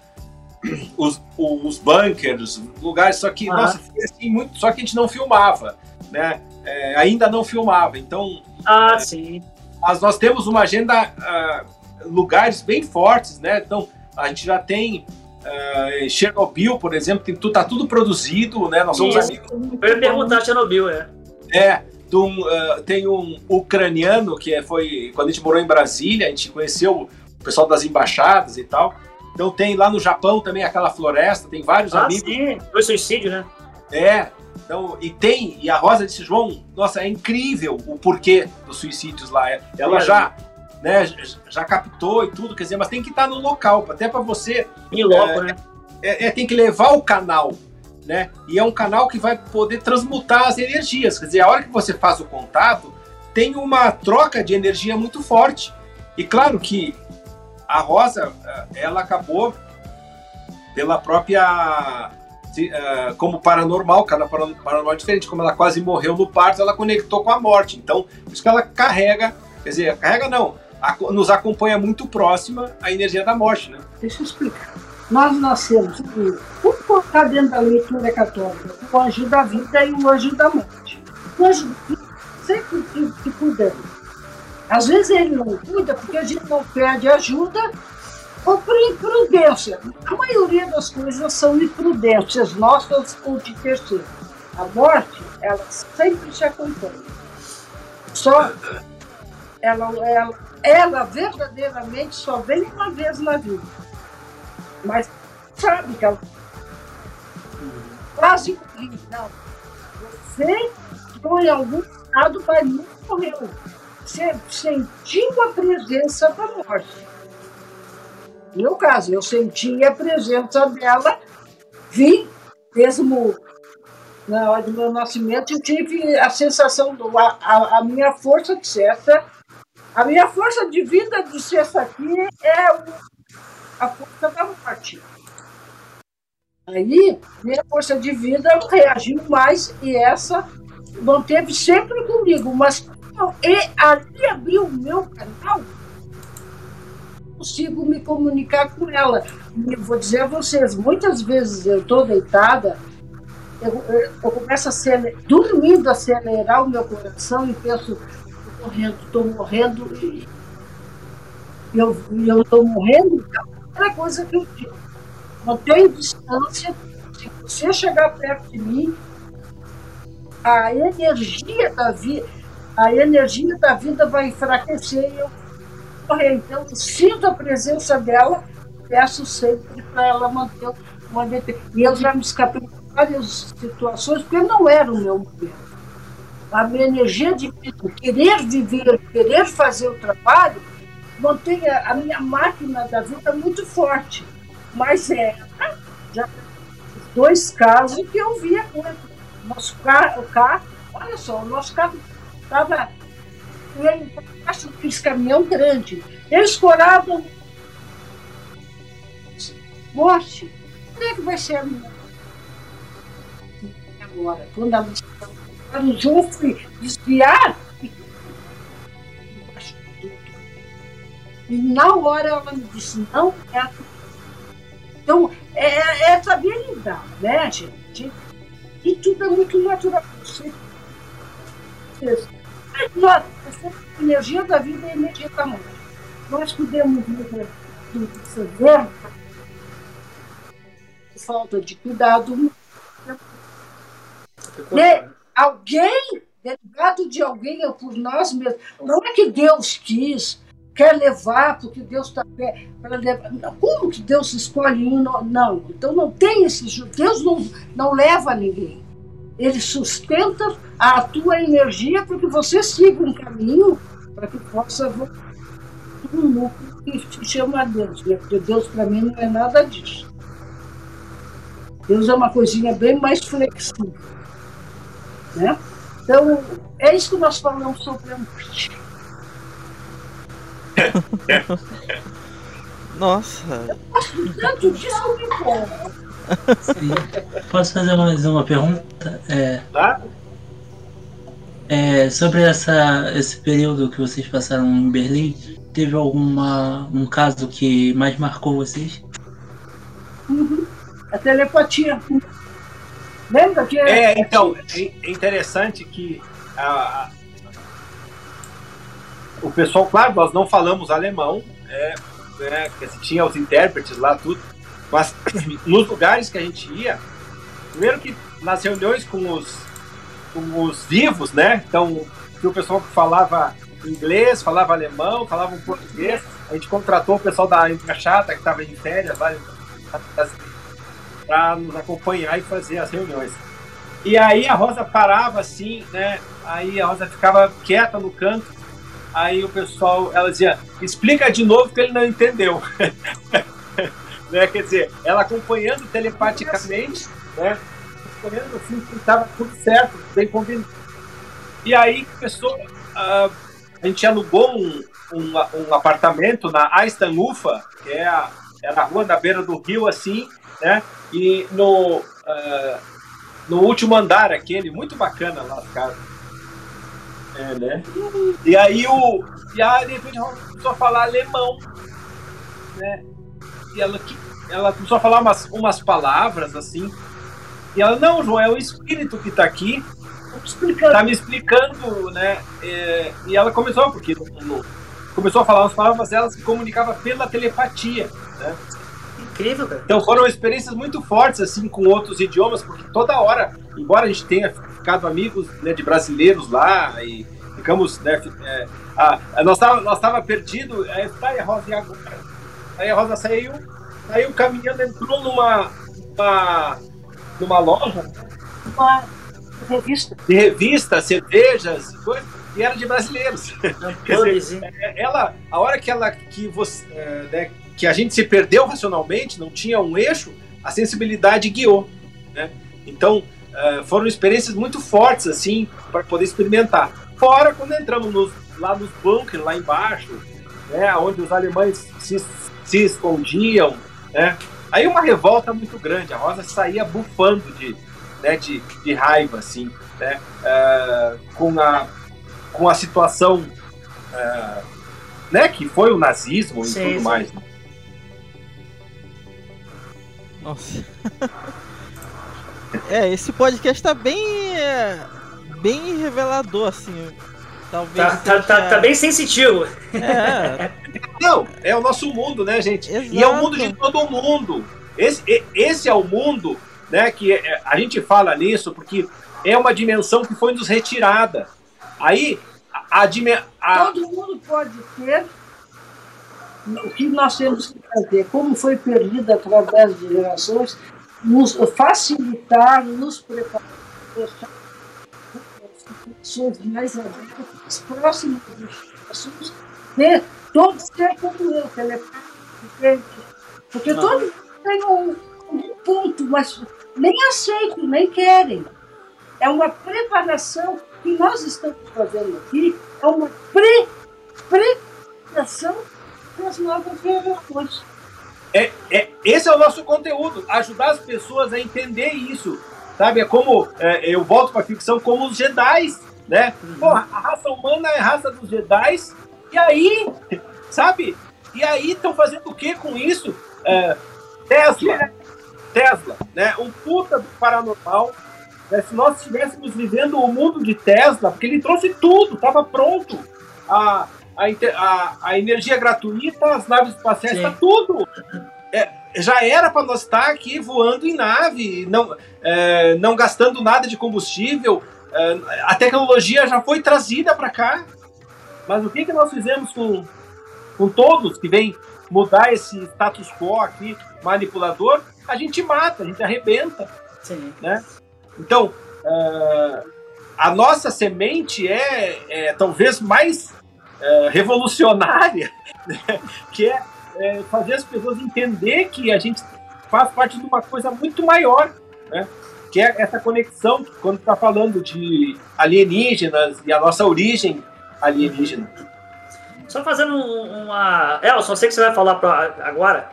os, os bunkers, lugares, só que, ah. nossa, assim, muito, só que a gente não filmava, né, é, ainda não filmava, então... Ah, sim. Mas nós temos uma agenda, uh, lugares bem fortes, né, então a gente já tem uh, Chernobyl, por exemplo, tem, tá tudo produzido, né, nós somos amigos... Eu ia perguntar Chernobyl, é. É, um, uh, tem um ucraniano que é, foi quando a gente morou em Brasília, a gente conheceu o pessoal das embaixadas e tal. Então tem lá no Japão também aquela floresta, tem vários ah, amigos. Sim, foi suicídio, né? É. Então, e tem, e a Rosa disse, João, nossa, é incrível o porquê dos suicídios lá. Ela já, né, já captou e tudo, quer dizer, mas tem que estar no local, até para você. Em loco, é, né? É, é, tem que levar o canal né? E é um canal que vai poder transmutar as energias. Quer dizer, a hora que você faz o contato, tem uma troca de energia muito forte. E claro que a Rosa, eh, ela acabou pela própria eh, como paranormal, cada paranormal é diferente, como ela quase morreu no parto, ela conectou com a morte. Então, por isso que ela carrega, quer dizer, carrega não, nos acompanha muito próxima a energia da morte, né? Deixa eu explicar nós nascemos, vamos colocar dentro da leitura católica, o anjo da vida e o anjo da morte. O anjo da vida sempre que, que. Às vezes ele não cuida porque a gente não pede ajuda A maioria das coisas são imprudências nossas ou de terceiros. A morte, ela sempre te acompanha. Só ela, ela, ela verdadeiramente só vem uma vez na vida. Mas sabe que ela quase morri. Não. Você entrou em algum estado, mas não morreu. Você sentiu a presença da morte. No meu caso, eu senti a presença dela, vi, mesmo na hora do meu nascimento, eu tive a sensação, do, a, a, a minha força de cesta, a minha força de vida de cesta aqui é o, a força da morte. Aí, minha força de vida reagiu mais e essa manteve sempre comigo. Mas e ali abriu o meu canal, consigo me comunicar com ela. E vou dizer a vocês, muitas vezes eu estou deitada, eu, eu, começo a ser, dormindo, a acelerar o meu coração e penso, estou morrendo, estou morrendo, e eu estou morrendo, então, a primeira coisa que eu digo, mantém distância, se você chegar perto de mim, a energia da vida, a energia da vida vai enfraquecer e eu correr. Então, sinto a presença dela, peço sempre para ela manter uma E eu já me escapei de várias situações, porque não era o meu momento. A minha energia de querer viver, querer fazer o trabalho, mantém a, a minha máquina da vida muito forte. Mas é, já dois casos que eu via Nosso carro, o carro, olha só, o nosso carro estava que esse caminhão grande. Eles coravam morte. Como é que vai ser? Agora, quando a o João desviar, e na hora ela me disse, não é Então, é, é, é saber lidar, né, gente? E tudo é muito natural. Você, a energia da vida é a energia da morte. Nós podemos ver severo falta de cuidado. Né? Alguém, delegado de alguém ou por nós mesmos. Não é que Deus quis, quer levar, porque Deus está para levar. Como que Deus escolhe um? Não. Então não tem esse. Deus não, não leva ninguém ele sustenta a tua energia para que você siga um caminho para que possa um núcleo que se chama Deus, né? porque Deus para mim não é nada disso. Deus é uma coisinha bem mais flexível. Né? Então, é isso que nós falamos sobre a morte. Nossa. Eu gosto tanto disso que me importa. Posso fazer mais uma pergunta? É, tá? É, sobre essa, esse período que vocês passaram em Berlim, teve alguma um caso que mais marcou vocês? Uhum. A telepatia. Lembra que. É, então, é interessante que a, o pessoal, claro, nós não falamos alemão, é, né, tinha os intérpretes lá, tudo. Mas nos lugares que a gente ia, primeiro que nas reuniões com os, com os vivos, né? Então, que o pessoal que falava inglês, falava alemão, falava português, a gente contratou o pessoal da Embaixada, que estava em férias lá, para nos acompanhar e fazer as reuniões. E aí a Rosa parava assim, né? Aí a Rosa ficava quieta no canto. Aí o pessoal, ela dizia, explica de novo que ele não entendeu. né? Quer dizer, ela acompanhando telepaticamente, né? Acompanhando assim que estava tudo certo, bem combinado. E aí começou. Uh, a gente alugou um, um, um apartamento na Aistanlufa, que é a, era a rua na beira do rio, assim, né? E no, uh, no último andar, aquele, muito bacana lá, cara. É, né? E aí o. E aí, de repente, começou a falar alemão, né? E ela, ela começou a falar umas, umas palavras assim. E ela, não, João, é o espírito que está aqui. Está me explicando, né? É, e ela começou, porque começou a falar umas palavras, ela se comunicava pela telepatia, né? Incrível, cara. Então foram experiências muito fortes, assim, com outros idiomas, porque toda hora, embora a gente tenha ficado amigos né, de brasileiros lá e ficamos, né, é, a, a, nós tava, nós tava perdido, aí, tá, a Rosa, aí a Rosa saiu, saiu caminhando, entrou numa, numa, numa loja, uma revista, de revista, cervejas, coisas, e era de brasileiros. Dizer, é, ela, a hora que ela, que você, é, né, que a gente se perdeu racionalmente, não tinha um eixo, a sensibilidade guiou, né? Então, uh, foram experiências muito fortes, assim, para poder experimentar. Fora quando entramos nos, lá nos bunkers, lá embaixo, né, onde os alemães se, se escondiam, né? Aí uma revolta muito grande, a Rosa saía bufando de, né, de, de raiva, assim, né? Uh, com, a, com a situação, uh, né, que foi o nazismo e tudo sim. mais, né? Nossa. é, esse podcast tá bem. É, bem revelador, assim. Talvez. Tá, tá tá, tá, bem sensitivo. É. Não, é o nosso mundo, né, gente? Exato. E é o mundo de todo mundo. Esse, esse é o mundo, né? Que é, a gente fala nisso porque é uma dimensão que foi nos retirada. Aí, a, a, a... Todo mundo pode ter o que nós temos que fazer, como foi perdida através de gerações, nos facilitar, nos preparar, pessoas mais abertas, próximas das pessoas, né? Todos ser como eu, telepático, porque Não. todos têm um, um ponto, mas nem aceitam, nem querem. É uma preparação que nós estamos fazendo aqui, é uma pre preparação as novas gerações. É, é, esse é o nosso conteúdo, ajudar as pessoas a entender isso. Sabe? É como é, eu volto para a ficção como os Jedi, né? Uhum. A raça humana é a raça dos Jedi, e aí, sabe? E aí estão fazendo o que com isso? É, Tesla, Tesla, né? Um puta do paranormal. Né? Se nós estivéssemos vivendo o mundo de Tesla, porque ele trouxe tudo, estava pronto. A, a, a, a energia gratuita, as naves espaciais, está tudo. É, já era para nós estar tá aqui voando em nave, não, é, não gastando nada de combustível. É, a tecnologia já foi trazida para cá. Mas o que, que nós fizemos com, com todos que vêm mudar esse status quo aqui, manipulador? A gente mata, a gente arrebenta. Sim. Né? Então, uh, a nossa semente é, é talvez mais é, revolucionária, né? que é, é, fazer as pessoas entender que a gente faz parte de uma coisa muito maior, né? que é essa conexão, quando está falando de alienígenas e a nossa origem alienígena. Só fazendo uma. Elson, eu sei que você vai falar pra... agora.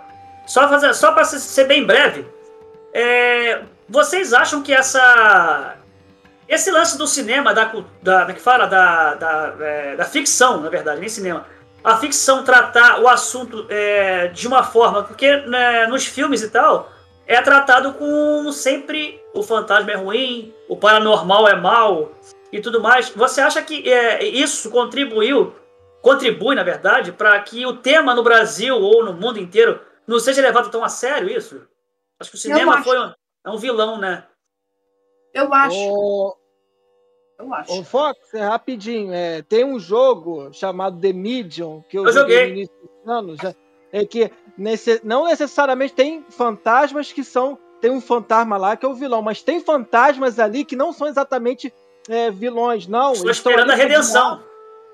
Só, fazer... Só para ser bem breve. É... Vocês acham que essa esse lance do cinema, da, é que fala, da, da, é, da ficção, na verdade, nem cinema. A ficção tratar o assunto é, de uma forma, porque né, nos filmes e tal, é tratado com sempre o fantasma é ruim, o paranormal é mal e tudo mais. Você acha que é, isso contribuiu, contribui, na verdade, para que o tema no Brasil ou no mundo inteiro não seja levado tão a sério isso? Acho que o cinema foi um, é um vilão, né? Eu acho. Eu acho. Ô, Fox, é rapidinho. É, tem um jogo chamado The Medium, que eu, eu joguei no início dos anos, é que nesse, não necessariamente tem fantasmas que são. Tem um fantasma lá que é o vilão, mas tem fantasmas ali que não são exatamente é, vilões, não. Estou esperando a redenção.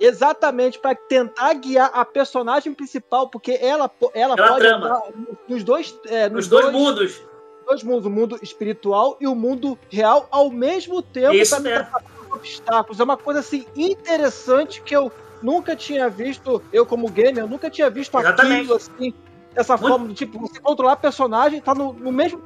Exatamente, para tentar guiar a personagem principal, porque ela, ela, ela pode trama. nos dois, é, nos, nos dois, dois mundos dois mundos, o mundo espiritual e o mundo real ao mesmo tempo. Isso mesmo obstáculos. É uma coisa assim interessante que eu nunca tinha visto, eu como gamer, eu nunca tinha visto Exatamente. aquilo assim, dessa Muito... forma, tipo, você controlar personagem, tá no, no mesmo.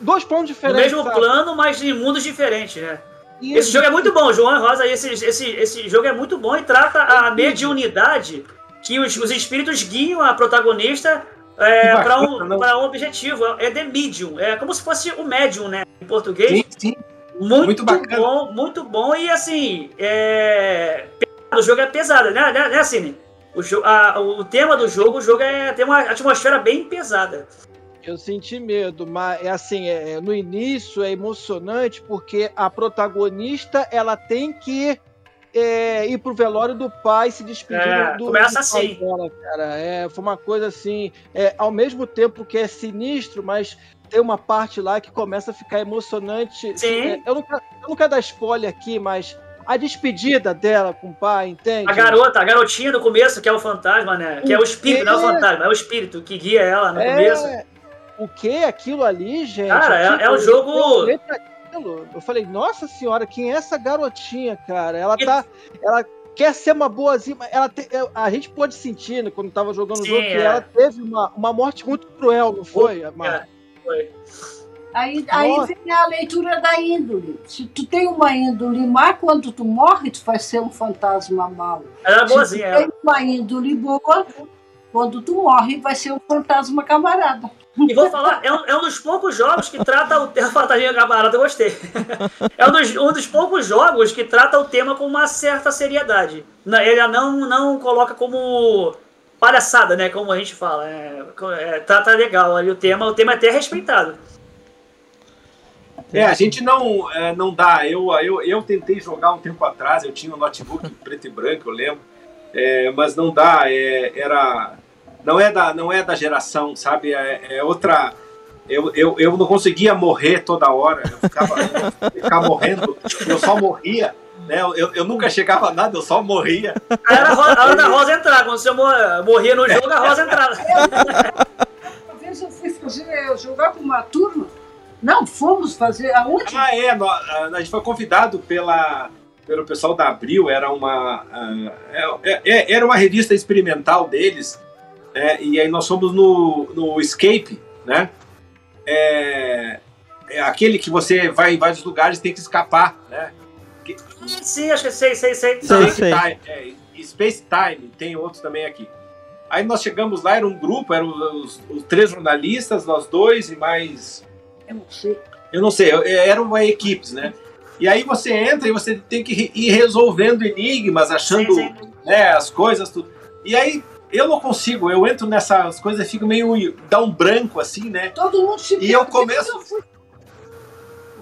Dois pontos diferentes. No mesmo sabe? plano, mas em mundos diferentes, né? Isso. Esse jogo é muito bom, João Rosa. Esse, esse, esse jogo é muito bom e trata a mediunidade que os, os espíritos guiam a protagonista é, para um, um objetivo. É The Medium. É como se fosse o médium, né? Em português. Sim, sim. Muito, muito bacana. bom, muito bom. E assim, é... o jogo é pesado, né, né, né Cine? O, a, o tema do jogo, o jogo é, tem uma atmosfera bem pesada. Eu senti medo, mas é assim, é, no início é emocionante porque a protagonista ela tem que é, ir pro velório do pai se despedir é, do, começa do assim. dela, cara. É, foi uma coisa assim, é, ao mesmo tempo que é sinistro, mas tem uma parte lá que começa a ficar emocionante. Sim. É, eu, não, eu não quero dar spoiler aqui, mas a despedida dela com o pai, entende? A garota, a garotinha do começo, que é o fantasma, né? Que é o espírito, não é o fantasma, é o espírito que guia ela no É, começo. O que aquilo ali, gente? Cara, é- Tipo, é um jogo- Eu, falei, nossa senhora, quem é essa garotinha, cara? Ela tá. Ela quer ser uma boazinha. mas Ela te- é, a gente pode sentir, né, quando tava jogando o jogo, que é. ela teve uma, uma morte muito cruel, não foi? É, foi. Aí, aí Nossa. vem a leitura da índole. Se tu tem uma índole má, quando tu morre, tu vai ser um fantasma mau. Ela Se boazinha, tu ela. tem uma índole boa, quando tu morre, vai ser um fantasma camarada. E vou falar, é um, é um dos poucos jogos que trata o tema. Fantasia camarada, eu gostei. É um dos, um dos poucos jogos que trata o tema com uma certa seriedade. Ele não, não coloca como palhaçada, né? Como a gente fala. É, é, trata legal ali o tema, o tema é até respeitado. É, a gente não, é, não dá. Eu, eu, eu tentei jogar um tempo atrás, eu tinha um notebook preto e branco, eu lembro. É, mas não dá, é, era. Não é, da, não é da geração, sabe? É, é outra. Eu, eu, eu não conseguia morrer toda hora, eu ficava, eu ficava morrendo, eu só morria. Né? Eu, eu nunca chegava a nada, eu só morria. Era a, Ro- a hora da Rosa entrar. Quando você mor- morria no jogo, a Rosa entrava. Uma vez eu fui fazer, eu jogar com uma turma. Não, fomos fazer. Aonde? Ah, é, a, a gente foi convidado pela, pelo pessoal da Abril, era uma, ah, é- é- era uma revista experimental deles, né, e aí nós fomos no, no Escape, né? É, é aquele que você vai em vários lugares e tem que escapar, né? Sim, acho que sei, sei, sei. Sei, Space sei. Time, é, Space Time, tem outros também aqui. Aí nós chegamos lá, era um grupo, eram os, os três jornalistas, nós dois e mais Eu não sei. eu não sei, eu- eram uma equipes, né? E aí você entra e você tem que ir resolvendo enigmas, achando Sim, sim. né, as coisas, tudo. E aí eu não consigo, eu entro nessas coisas e fico meio. dá um branco assim, né? Todo mundo se E eu começo-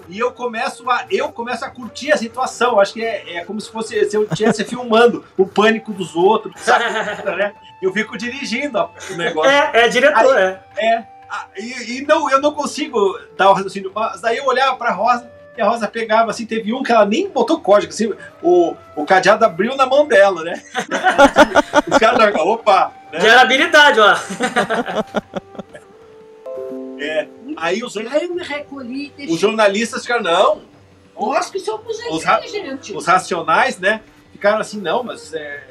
E eu começo a. Eu começo a curtir a situação. Acho que é, é como se fosse se eu estivesse filmando o pânico dos outros, sabe? né? Eu fico dirigindo o negócio. É, é diretor, é. Ah, e, e não, eu não consigo dar o raciocínio. Mas daí eu olhava pra Rosa e a Rosa pegava assim, teve um que ela nem botou código, assim, o, o cadeado abriu na mão dela, né? Os caras opa, né? Já era habilidade, ó. É, aí os, Aí eu me recolhi os jornalistas ficaram, não, Nós que somos Os ra- inteligentes. os racionais, né? Ficaram assim, não, mas é...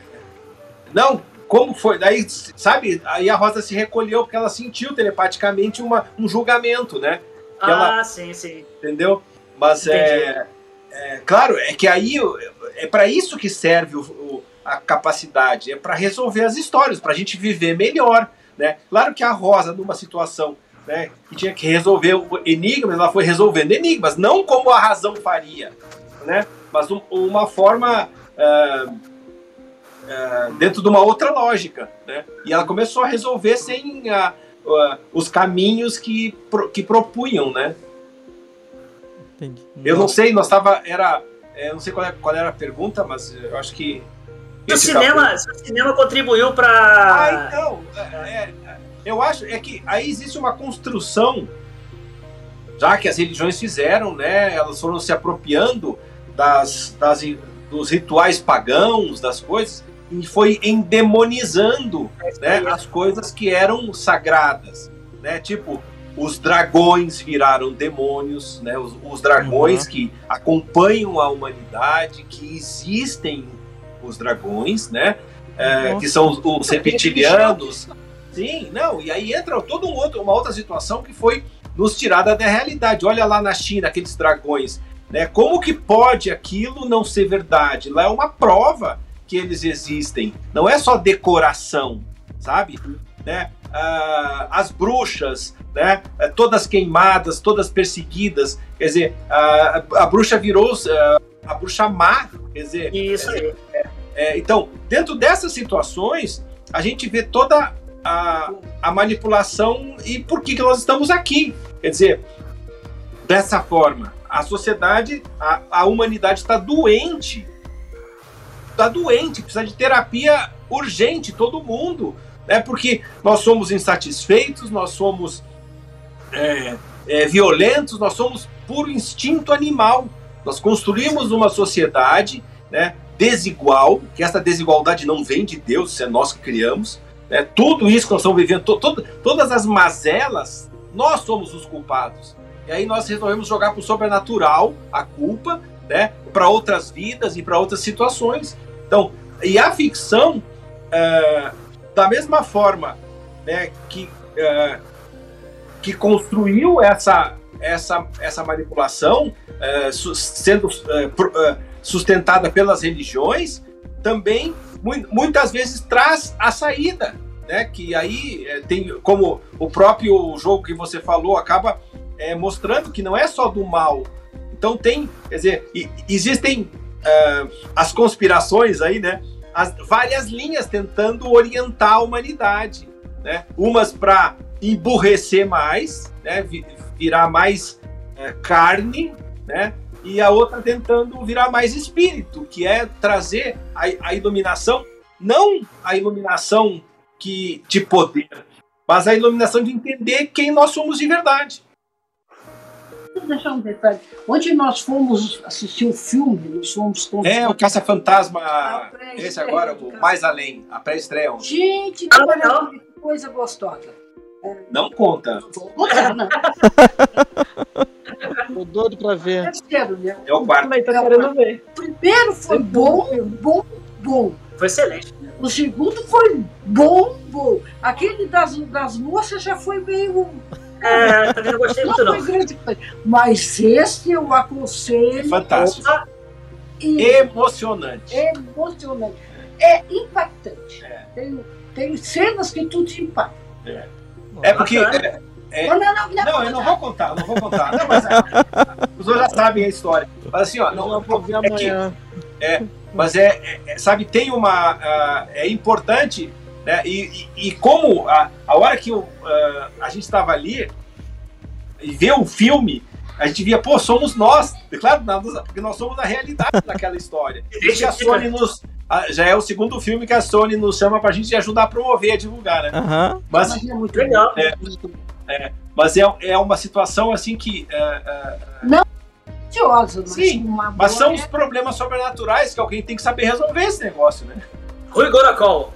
Não, como foi? Daí, sabe, aí a Rosa se recolheu porque ela sentiu telepaticamente uma, um julgamento, né? Que ela- Ah, sim, sim. entendeu? Mas é, é claro, é que aí é para isso que serve o, o- a capacidade, é para resolver as histórias, para a gente viver melhor, né? Claro que a Rosa numa situação, né, que tinha que resolver o enigmas, ela foi resolvendo enigmas, não como a razão faria, né? Mas um- uma forma ah, ah, dentro de uma outra lógica, né? E ela começou a resolver sem a- a- os caminhos que, pro- que propunham, né? Entendi. Eu não sei, nós tava. Era. é, não sei qual, é- qual era a pergunta, mas eu acho que. Se o cinema, se o cinema contribuiu Ah, pra. então. é, é, eu acho é que aí existe uma construção, já que as religiões fizeram, né? Elas foram se apropriando das, das, dos rituais pagãos, das coisas, e foi endemonizando né, as coisas que eram sagradas, né? Tipo, os dragões viraram demônios, né? Os, os dragões Uhum. que acompanham a humanidade, que existem os dragões, né? É, que são os, os reptilianos. Sim, não, e aí entra todo um outro, uma outra situação que foi nos tirada da realidade. Olha lá na China, aqueles dragões, né? Como que pode aquilo não ser verdade? Lá é uma prova que eles existem. Não é só decoração, sabe? Né? Ah, as bruxas, né? Eh, Todas queimadas, todas perseguidas. Quer dizer, a, a bruxa virou ah, a bruxa má. Quer dizer, Isso aí. é, então, dentro dessas situações, a gente vê toda a, a manipulação e por que, que nós estamos aqui. Quer dizer, dessa forma, a sociedade, a, a humanidade está doente. Está doente, precisa de terapia urgente, todo mundo. Né? Porque nós somos insatisfeitos, nós somos é, é, violentos, nós somos puro instinto animal. Nós construímos uma sociedade né, desigual, que essa desigualdade não vem de Deus, isso é nós que criamos. Né? Tudo isso que nós estamos vivendo, to, to, todas as mazelas, nós somos os culpados. E aí nós resolvemos jogar para o sobrenatural a culpa, né, para outras vidas e para outras situações. Então, e a ficção, é, da mesma forma né, que, é, que construiu essa, essa, essa manipulação, é, sendo é, sustentada pelas religiões, também muitas vezes traz a saída, né? Que aí tem como o próprio jogo que você falou acaba é, mostrando que não é só do mal. Então tem, quer dizer, existem uh, as conspirações aí, né? As várias linhas tentando orientar a humanidade, né? Umas para emburrecer mais, né? Virar mais é, carne, né? E a outra tentando virar mais espírito, que é trazer a, a iluminação, não a iluminação que de poder, mas a iluminação de entender quem nós somos de verdade deixar um detalhe. Onde nós fomos assistir o filme, nós fomos com. É, o Caça-Fantasma. Esse agora, o Mais Além, a pré-estreia. Gente, que ah, coisa gostosa. É... Não conta. Tô doido pra ver. É sério, né? É o quarto. Também tô querendo ver. Primeiro foi bom, bom, bom. Foi excelente. O segundo foi bom, bom. Aquele das, das moças já foi meio é, também não gostei muito, não. Mas esse eu aconselho. Fantástico. E emocionante. Emocionante. É impactante. É. Tem, tem cenas que tu te impacta. É, é porque. É, é, não, não, não, não, não eu não vou contar, não vou contar. Não, mas, é, os dois já sabem a história. Mas assim, ó, não, não vou ver amanhã. Que, é, mas é, é, sabe, tem uma. Uh, é importante né? E, e, e, como a, a hora que eu, uh, a gente estava ali e vê o filme, a gente via, pô, somos nós. Claro, porque nós somos a realidade daquela história. E a Sony nos. Já é o segundo filme que a Sony nos chama pra gente ajudar a promover, a divulgar, né? Uhum. Mas, é muito legal. É, é, mas é, é uma situação assim que. É, é, não mas Sim, mas são os problemas sobrenaturais que alguém tem que saber resolver esse negócio, né? Rui Goracol.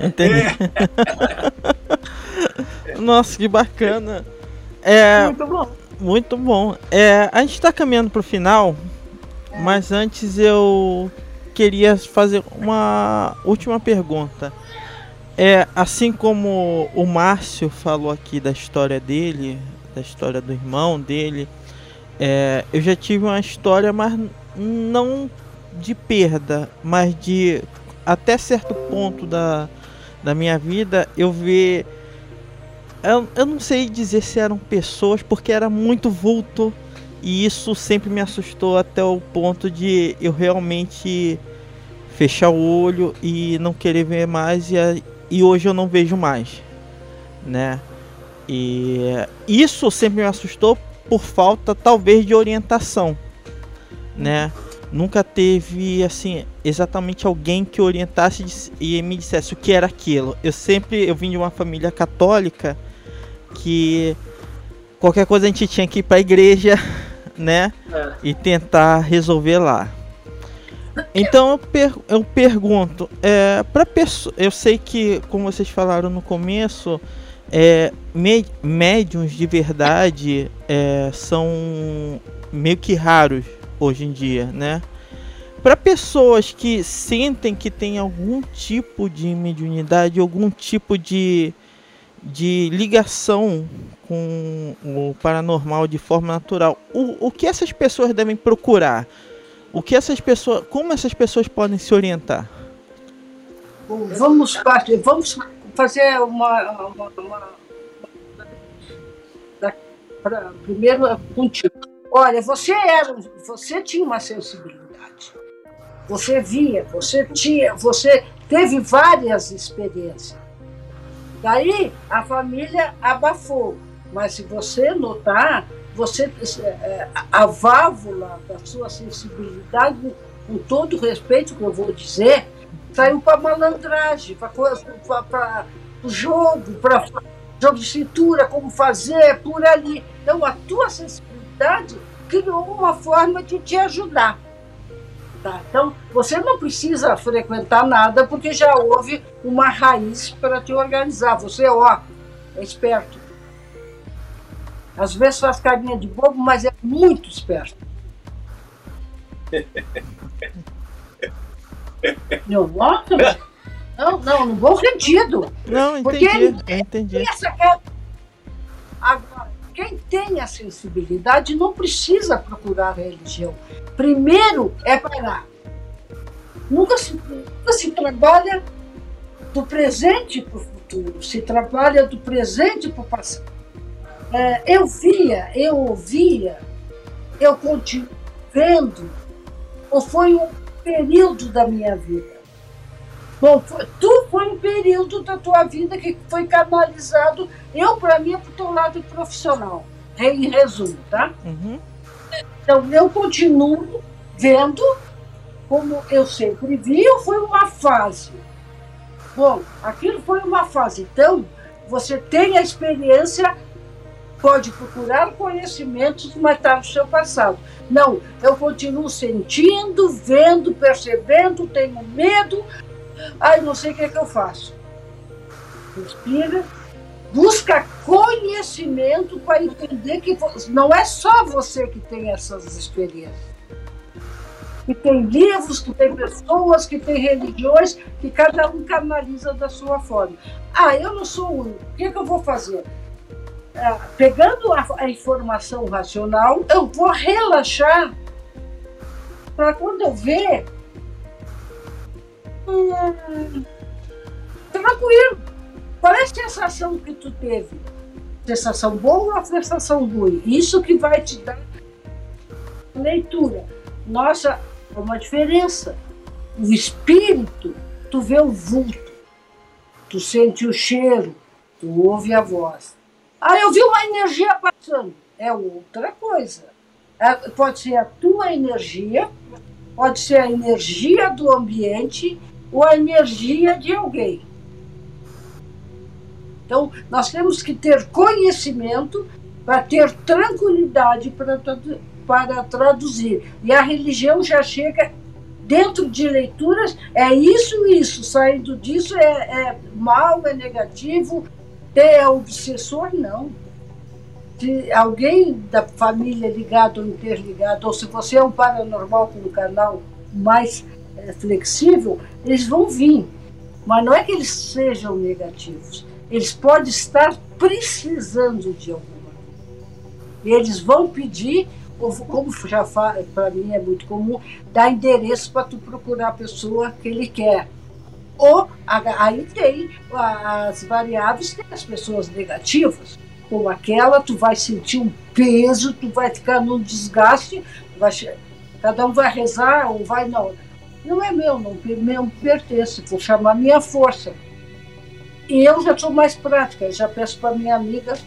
Entendi. Nossa, que bacana. É, muito bom. Muito bom. É, a gente está caminhando para o final, é. mas antes eu queria fazer uma última pergunta. É, assim como o Márcio falou aqui da história dele, da história do irmão dele, é, eu já tive uma história, mas não de perda, mas de até certo ponto da, da minha vida eu ver. Eu, eu não sei dizer se eram pessoas, porque era muito vulto. E isso sempre me assustou até o ponto de eu realmente fechar o olho e não querer ver mais. E, e hoje eu não vejo mais. Né? E isso sempre me assustou por falta, talvez, de orientação. Né? nunca teve assim exatamente alguém que orientasse e me dissesse o que era aquilo. Eu sempre eu vim de uma família católica que qualquer coisa a gente tinha que ir para a igreja, né? É. E tentar resolver lá. Então eu, per eu pergunto, é, para pessoa, eu sei que como vocês falaram no começo, é, médiums de verdade é, são meio que raros hoje em dia, né? Para pessoas que sentem que tem algum tipo de mediunidade, algum tipo de, de ligação com o paranormal de forma natural, o, o que essas pessoas devem procurar? O que essas pessoas, como essas pessoas podem se orientar? Vamos partir, vamos fazer uma, uma, uma, uma primeiro contigo Olha, você era, você tinha uma sensibilidade. Você via, você tinha, você teve várias experiências. Daí a família abafou. Mas se você notar, você é, a válvula da sua sensibilidade, com todo respeito que eu vou dizer, saiu para malandragem, para o jogo, para jogo de cintura, como fazer, por ali. Então a tua sensibilidade criou uma forma de te ajudar. Tá? Então, você não precisa frequentar nada porque já houve uma raiz para te organizar. Você, ó, é esperto. Às vezes faz carinha de bobo, mas é muito esperto. Eu gosto? Não, não, no bom sentido. Não, entendi. Porque entendi. Essa é... Quem tem a sensibilidade não precisa procurar religião. Primeiro é parar. Nunca se, nunca se trabalha do presente para o futuro, se trabalha do presente para o passado. É, eu via, eu ouvia, eu continuo vendo, ou foi um período da minha vida tu foi um período da tua vida que foi canalizado, eu, para mim, é para o teu lado profissional, em resumo, tá? Uhum. Então, eu continuo vendo, como eu sempre vi, foi uma fase. Bom, aquilo foi uma fase. Então, você tem a experiência, pode procurar conhecimentos, mas está no seu passado. Não, eu continuo sentindo, vendo, percebendo, tenho medo, Ai, não sei o que é que eu faço. Respira, busca conhecimento para entender que não é só você que tem essas experiências. Que tem livros, que tem pessoas, que tem religiões, que cada um canaliza da sua forma. Ah, eu não sou o único. O que, é que eu vou fazer? Ah, pegando a, a informação racional, eu vou relaxar para quando eu ver tranquilo. Qual é a sensação que tu teve? Sensação boa ou sensação ruim? Isso que vai te dar leitura. Nossa, é uma diferença. O espírito, tu vê o vulto, tu sente o cheiro, tu ouve a voz. Ah, eu vi uma energia passando. É outra coisa. É, pode ser a tua energia, pode ser a energia do ambiente ou a energia de alguém. Então, nós temos que ter conhecimento para ter tranquilidade para, para traduzir. E a religião já chega dentro de leituras, é isso, isso, saindo disso é, é mal, é negativo, é obsessor, não. Se alguém da família ligado ou interligado, ou se você é um paranormal com um canal mais flexível, eles vão vir. Mas não é que eles sejam negativos. Eles podem estar precisando de alguma E eles vão pedir, como já para mim é muito comum, dar endereço para tu procurar a pessoa que ele quer. Ou aí tem as variáveis, tem as pessoas negativas, como aquela, tu vai sentir um peso, tu vai ficar num desgaste, vai, cada um vai rezar ou vai não não é meu, não, não pertence, vou chamar minha força. E eu já sou mais prática, já peço para minha amiga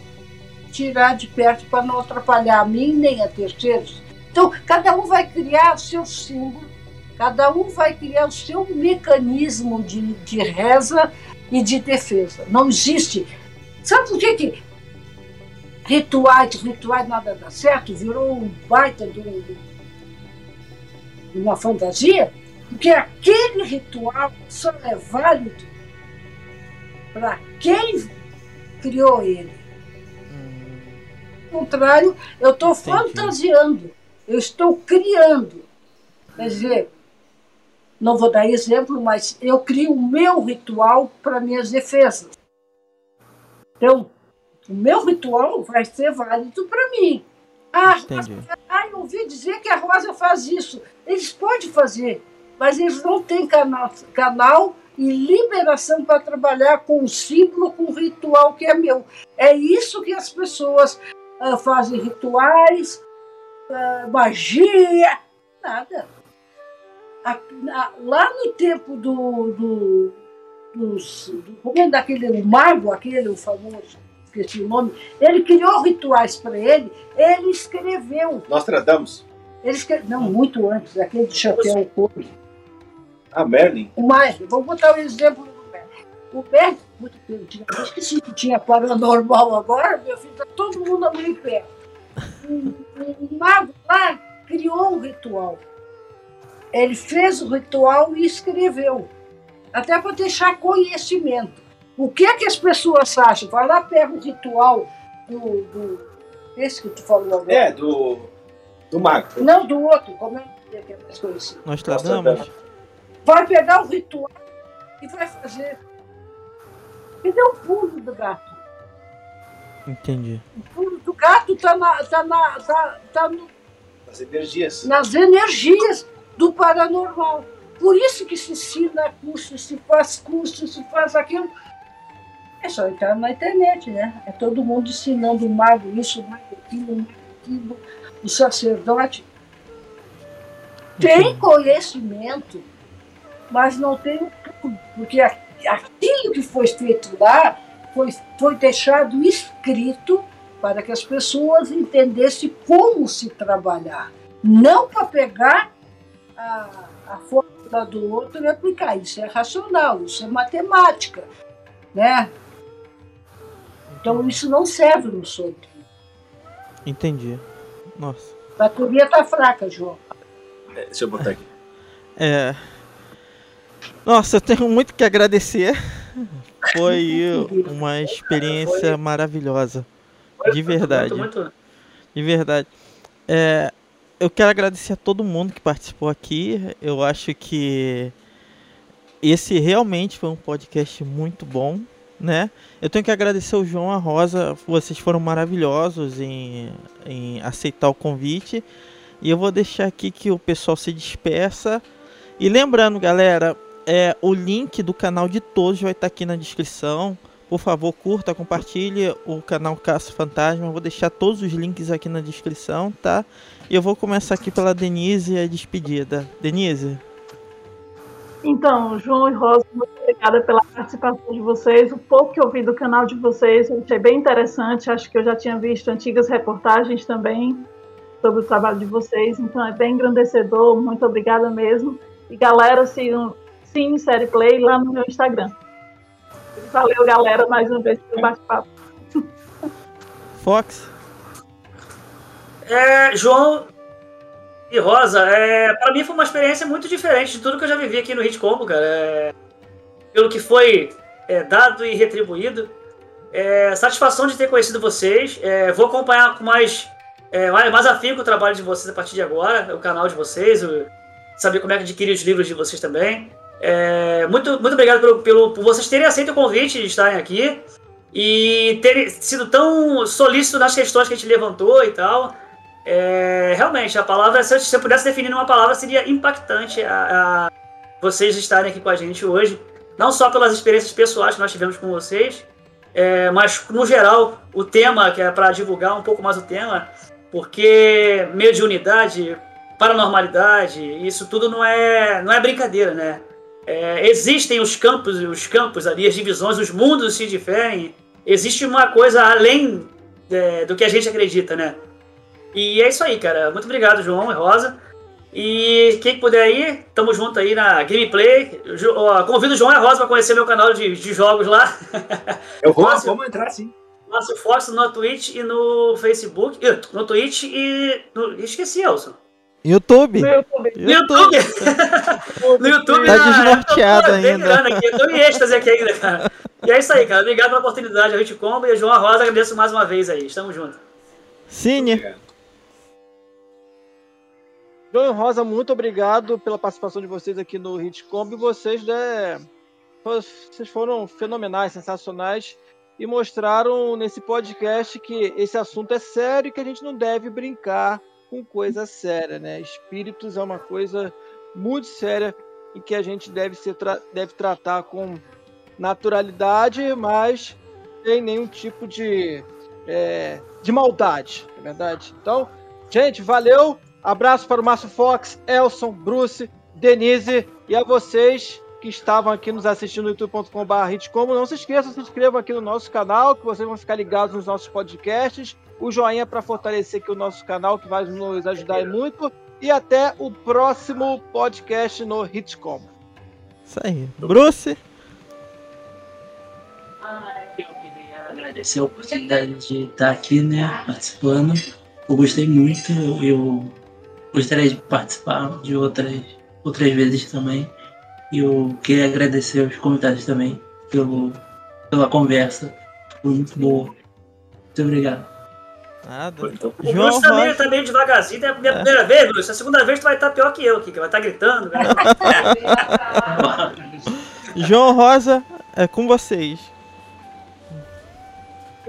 tirar de perto para não atrapalhar a mim nem a terceiros. Então, cada um vai criar o seu símbolo, cada um vai criar o seu mecanismo de, de reza e de defesa. Não existe. Sabe por que, que rituais, rituais nada dá certo? Virou um baita de uma fantasia? Porque aquele ritual só é válido para quem criou ele. Ao contrário, eu estou fantasiando, eu estou criando. Quer dizer, não vou dar exemplo, mas eu crio o meu ritual para minhas defesas. Então, o meu ritual vai ser válido para mim. Ah, ah, eu ouvi dizer que a Rosa faz isso. Eles podem fazer, mas eles não têm canal, canal e liberação para trabalhar com o símbolo, com o ritual que é meu. É isso que as pessoas uh, fazem rituais, uh, magia, nada. a, a, lá no tempo do, do, dos, do como é daquele o mago, aquele o famoso, esqueci o nome, ele criou rituais para ele, ele escreveu. Nostradamus. Ele escreveu, não, muito antes, aquele do chapéu couro. Ah, Merlin. O Merlin, vamos botar o um exemplo do Merlin. O Merlin, muito tempo, tinha, eu esqueci que tinha paranormal agora, meu filho, está todo mundo ali perto. O, o mago lá criou um ritual. Ele fez o ritual e escreveu, até para deixar conhecimento. O que é que as pessoas acham? Vai lá, pega o ritual do, do esse que tu falou agora. É, do, do mago. Não, do outro, como é que é mais conhecido? Nostradamus. Vai pegar o ritual e vai fazer. E deu o pulo do gato. Entendi. O pulo do gato está na, tá na, tá, tá no, Nas energias. nas energias do paranormal. Por isso que se ensina curso, se faz curso, se faz aquilo. É só entrar na internet, né? É todo mundo ensinando o mago isso, o mago aquilo, o mago aquilo, o sacerdote. Tem conhecimento, mas não tem o tudo, porque aquilo que foi feito lá foi, foi deixado escrito para que as pessoas entendessem como se trabalhar. Não para pegar a, a fórmula do outro e aplicar. Isso é racional, isso é matemática. Né? Então isso não serve no solto. Entendi. Nossa. A bateria está fraca, João. É, deixa eu botar aqui. É. Nossa, eu tenho muito que agradecer. Foi uma experiência maravilhosa. De verdade. De verdade. É, eu quero agradecer a todo mundo que participou aqui. Eu acho que esse realmente foi um podcast muito bom, né? Eu tenho que agradecer o João e a Rosa. Vocês foram maravilhosos em, em aceitar o convite. E eu vou deixar aqui que o pessoal se despeça. E lembrando, galera, é, o link do canal de todos vai estar aqui na descrição. Por favor, curta, compartilhe o canal Caça Fantasma. Eu vou deixar todos os links aqui na descrição, tá? E eu vou começar aqui pela Denise a despedida. Denise? Então, João e Rosa, muito obrigada pela participação de vocês. O pouco que eu vi do canal de vocês, eu achei bem interessante. Acho que eu já tinha visto antigas reportagens também sobre o trabalho de vocês. Então, é bem engrandecedor. Muito obrigada mesmo. E galera, sigam Sim Série Play lá no meu Instagram. Valeu, galera, mais uma vez pelo bate-papo. Fox? É, João e Rosa, é, para mim foi uma experiência muito diferente de tudo que eu já vivi aqui no Hit Combo, cara. É, pelo que foi é, dado e retribuído. É, satisfação de ter conhecido vocês. É, vou acompanhar com mais, é, mais, afinco o trabalho de vocês a partir de agora, o canal de vocês, o- saber como é que adquirir os livros de vocês também. É, muito, muito obrigado pelo, pelo- por vocês terem aceito o convite de estarem aqui e terem sido tão solícito nas questões que a gente levantou e tal. É, realmente, a palavra, se eu, se eu pudesse definir uma palavra, seria impactante a, a vocês estarem aqui com a gente hoje. Não só pelas experiências pessoais que nós tivemos com vocês, é, mas no geral, o tema, que é para divulgar um pouco mais o tema, porque mediunidade, paranormalidade, isso tudo não é, não é brincadeira, né? É, existem os campos, os campos ali, as divisões, os mundos se diferem. Existe uma coisa além é, do que a gente acredita, né? E é isso aí, cara. Muito obrigado, João e Rosa. E quem puder ir, tamo junto aí na gameplay. Jo- ó, Convido o João e a Rosa para conhecer meu canal de, de jogos lá. Eu vou, Márcio. vamos entrar sim. Márcio Fox no Twitch e no Facebook. Ih, No Twitch e. No, esqueci, Elson. YouTube? No YouTube. No YouTube! no YouTube, Tá desnorteado eu tô bem ainda. Aqui, eu tô em êxtase aqui ainda, cara. E é isso aí, cara. Obrigado pela oportunidade, a gente combo e a João Rosa, agradeço mais uma vez aí. Estamos juntos. Cine? João Rosa, muito obrigado pela participação de vocês aqui no Hitcomb. Vocês, né, vocês foram fenomenais, sensacionais e mostraram nesse podcast que esse assunto é sério e que a gente não deve brincar com coisa séria, né? Espíritos é uma coisa muito séria e que a gente deve, ser tra- deve tratar com naturalidade, mas sem nenhum tipo de, é, de maldade, é verdade? Então, gente, valeu! Abraço para o Márcio Fox, Elson, Bruce, Denise, e a vocês que estavam aqui nos assistindo no youtube.com.br não se esqueçam, se inscrevam aqui no nosso canal, que vocês vão ficar ligados nos nossos podcasts. O joinha para fortalecer aqui o nosso canal, que vai nos ajudar muito. E até o próximo podcast no Hitcom. Isso aí. Bruce? Eu queria agradecer a oportunidade de estar aqui, né, participando. Eu gostei muito, eu gostaria de participar de outras, outras vezes também. E eu queria agradecer aos convidados também pelo, pela conversa. Foi muito boa. Muito obrigado. Nada. O Bruce também tá meio devagarzinho, é a minha primeira vez, Bruce. A segunda vez tu vai estar pior que eu aqui, que vai estar gritando. Né? João Rosa, é com vocês.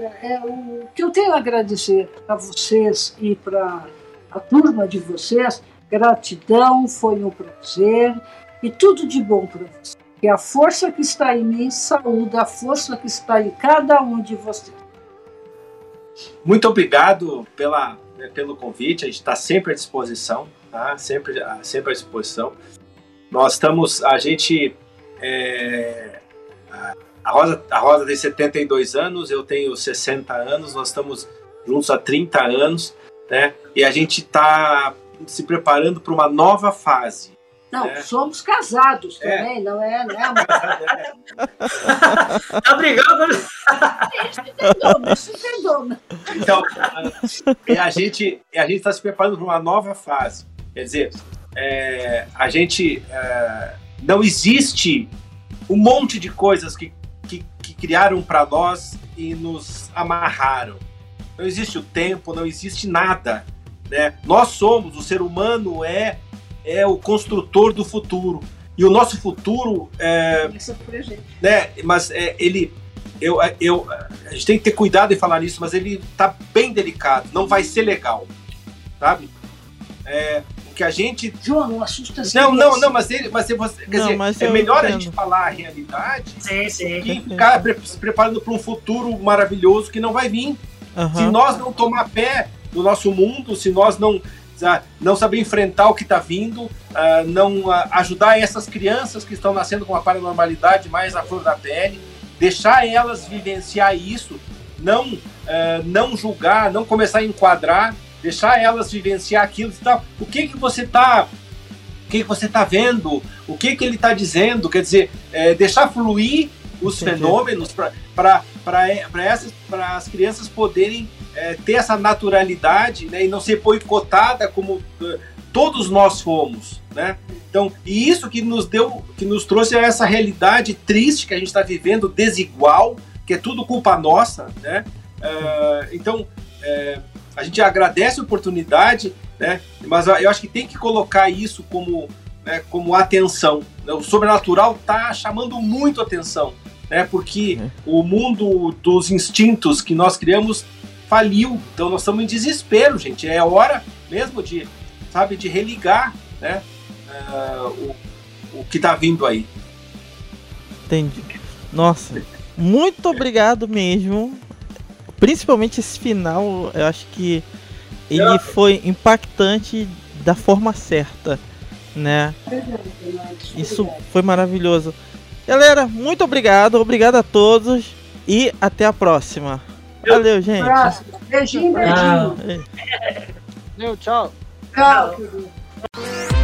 É, o que eu tenho a agradecer a vocês e para a turma de vocês, gratidão, foi um prazer e tudo de bom para vocês. Que a força que está em mim saúda a força que está em cada um de vocês. Muito obrigado pela, né, pelo convite, a gente está sempre à disposição, tá? Sempre, sempre à disposição. Nós estamos, a gente, é, a, Rosa, a Rosa tem 72 anos, eu tenho 60 anos, nós estamos juntos há 30 anos, né? E a gente está se preparando para uma nova fase. Não, é. somos casados é. também, é. não é? Não é uma... tá brigando? Isso tem doma, isso tem doma. Então, a, a gente a gente está se preparando para uma nova fase. Quer dizer, é, a gente é, não existe um monte de coisas que, que, que criaram para nós e nos amarraram. Não existe o tempo, não existe nada. Né? Nós somos, o ser humano é é o construtor do futuro. E o nosso futuro é, né, mas é, ele eu, eu a gente tem que ter cuidado em falar nisso, mas ele tá bem delicado, não vai ser legal. Sabe? É, o que a gente João, não assusta Não, não, não, mas ele, mas você, quer não, dizer, mas é melhor entendo. a gente falar a realidade sim, sim. e ficar se preparando para um futuro maravilhoso que não vai vir. Uhum. Se nós não tomar pé no nosso mundo, se nós não não saber enfrentar o que está vindo, uh, não uh, ajudar essas crianças que estão nascendo com a paranormalidade mais à flor da pele, deixar elas vivenciar isso, não, não julgar, não começar a enquadrar, deixar elas vivenciar aquilo tal. O que que você está o que, que você está vendo? O que, que ele está dizendo? Quer dizer, é, deixar fluir os Entendi. fenômenos para as crianças poderem é, ter essa naturalidade né, e não ser boicotada como uh, todos nós fomos, né? Então, e isso que nos deu, que nos trouxe a essa realidade triste que a gente está vivendo, desigual, que é tudo culpa nossa, né? Uh, então, uh, a gente agradece a oportunidade, né? Mas eu acho que tem que colocar isso como, né, como atenção. O sobrenatural está chamando muito atenção, né? Porque uhum. o mundo dos instintos que nós criamos faliu. Então nós estamos em desespero, gente. É hora mesmo de, sabe, de religar, né? Uh, o, o que está vindo aí. Entendi. Nossa, muito obrigado mesmo. Principalmente esse final, eu acho que ele foi impactante da forma certa, né? Isso foi maravilhoso. Galera, muito obrigado, obrigado a todos e até a próxima. Valeu, gente. Beijinho, beijinho. Tchau. tchau. Tchau.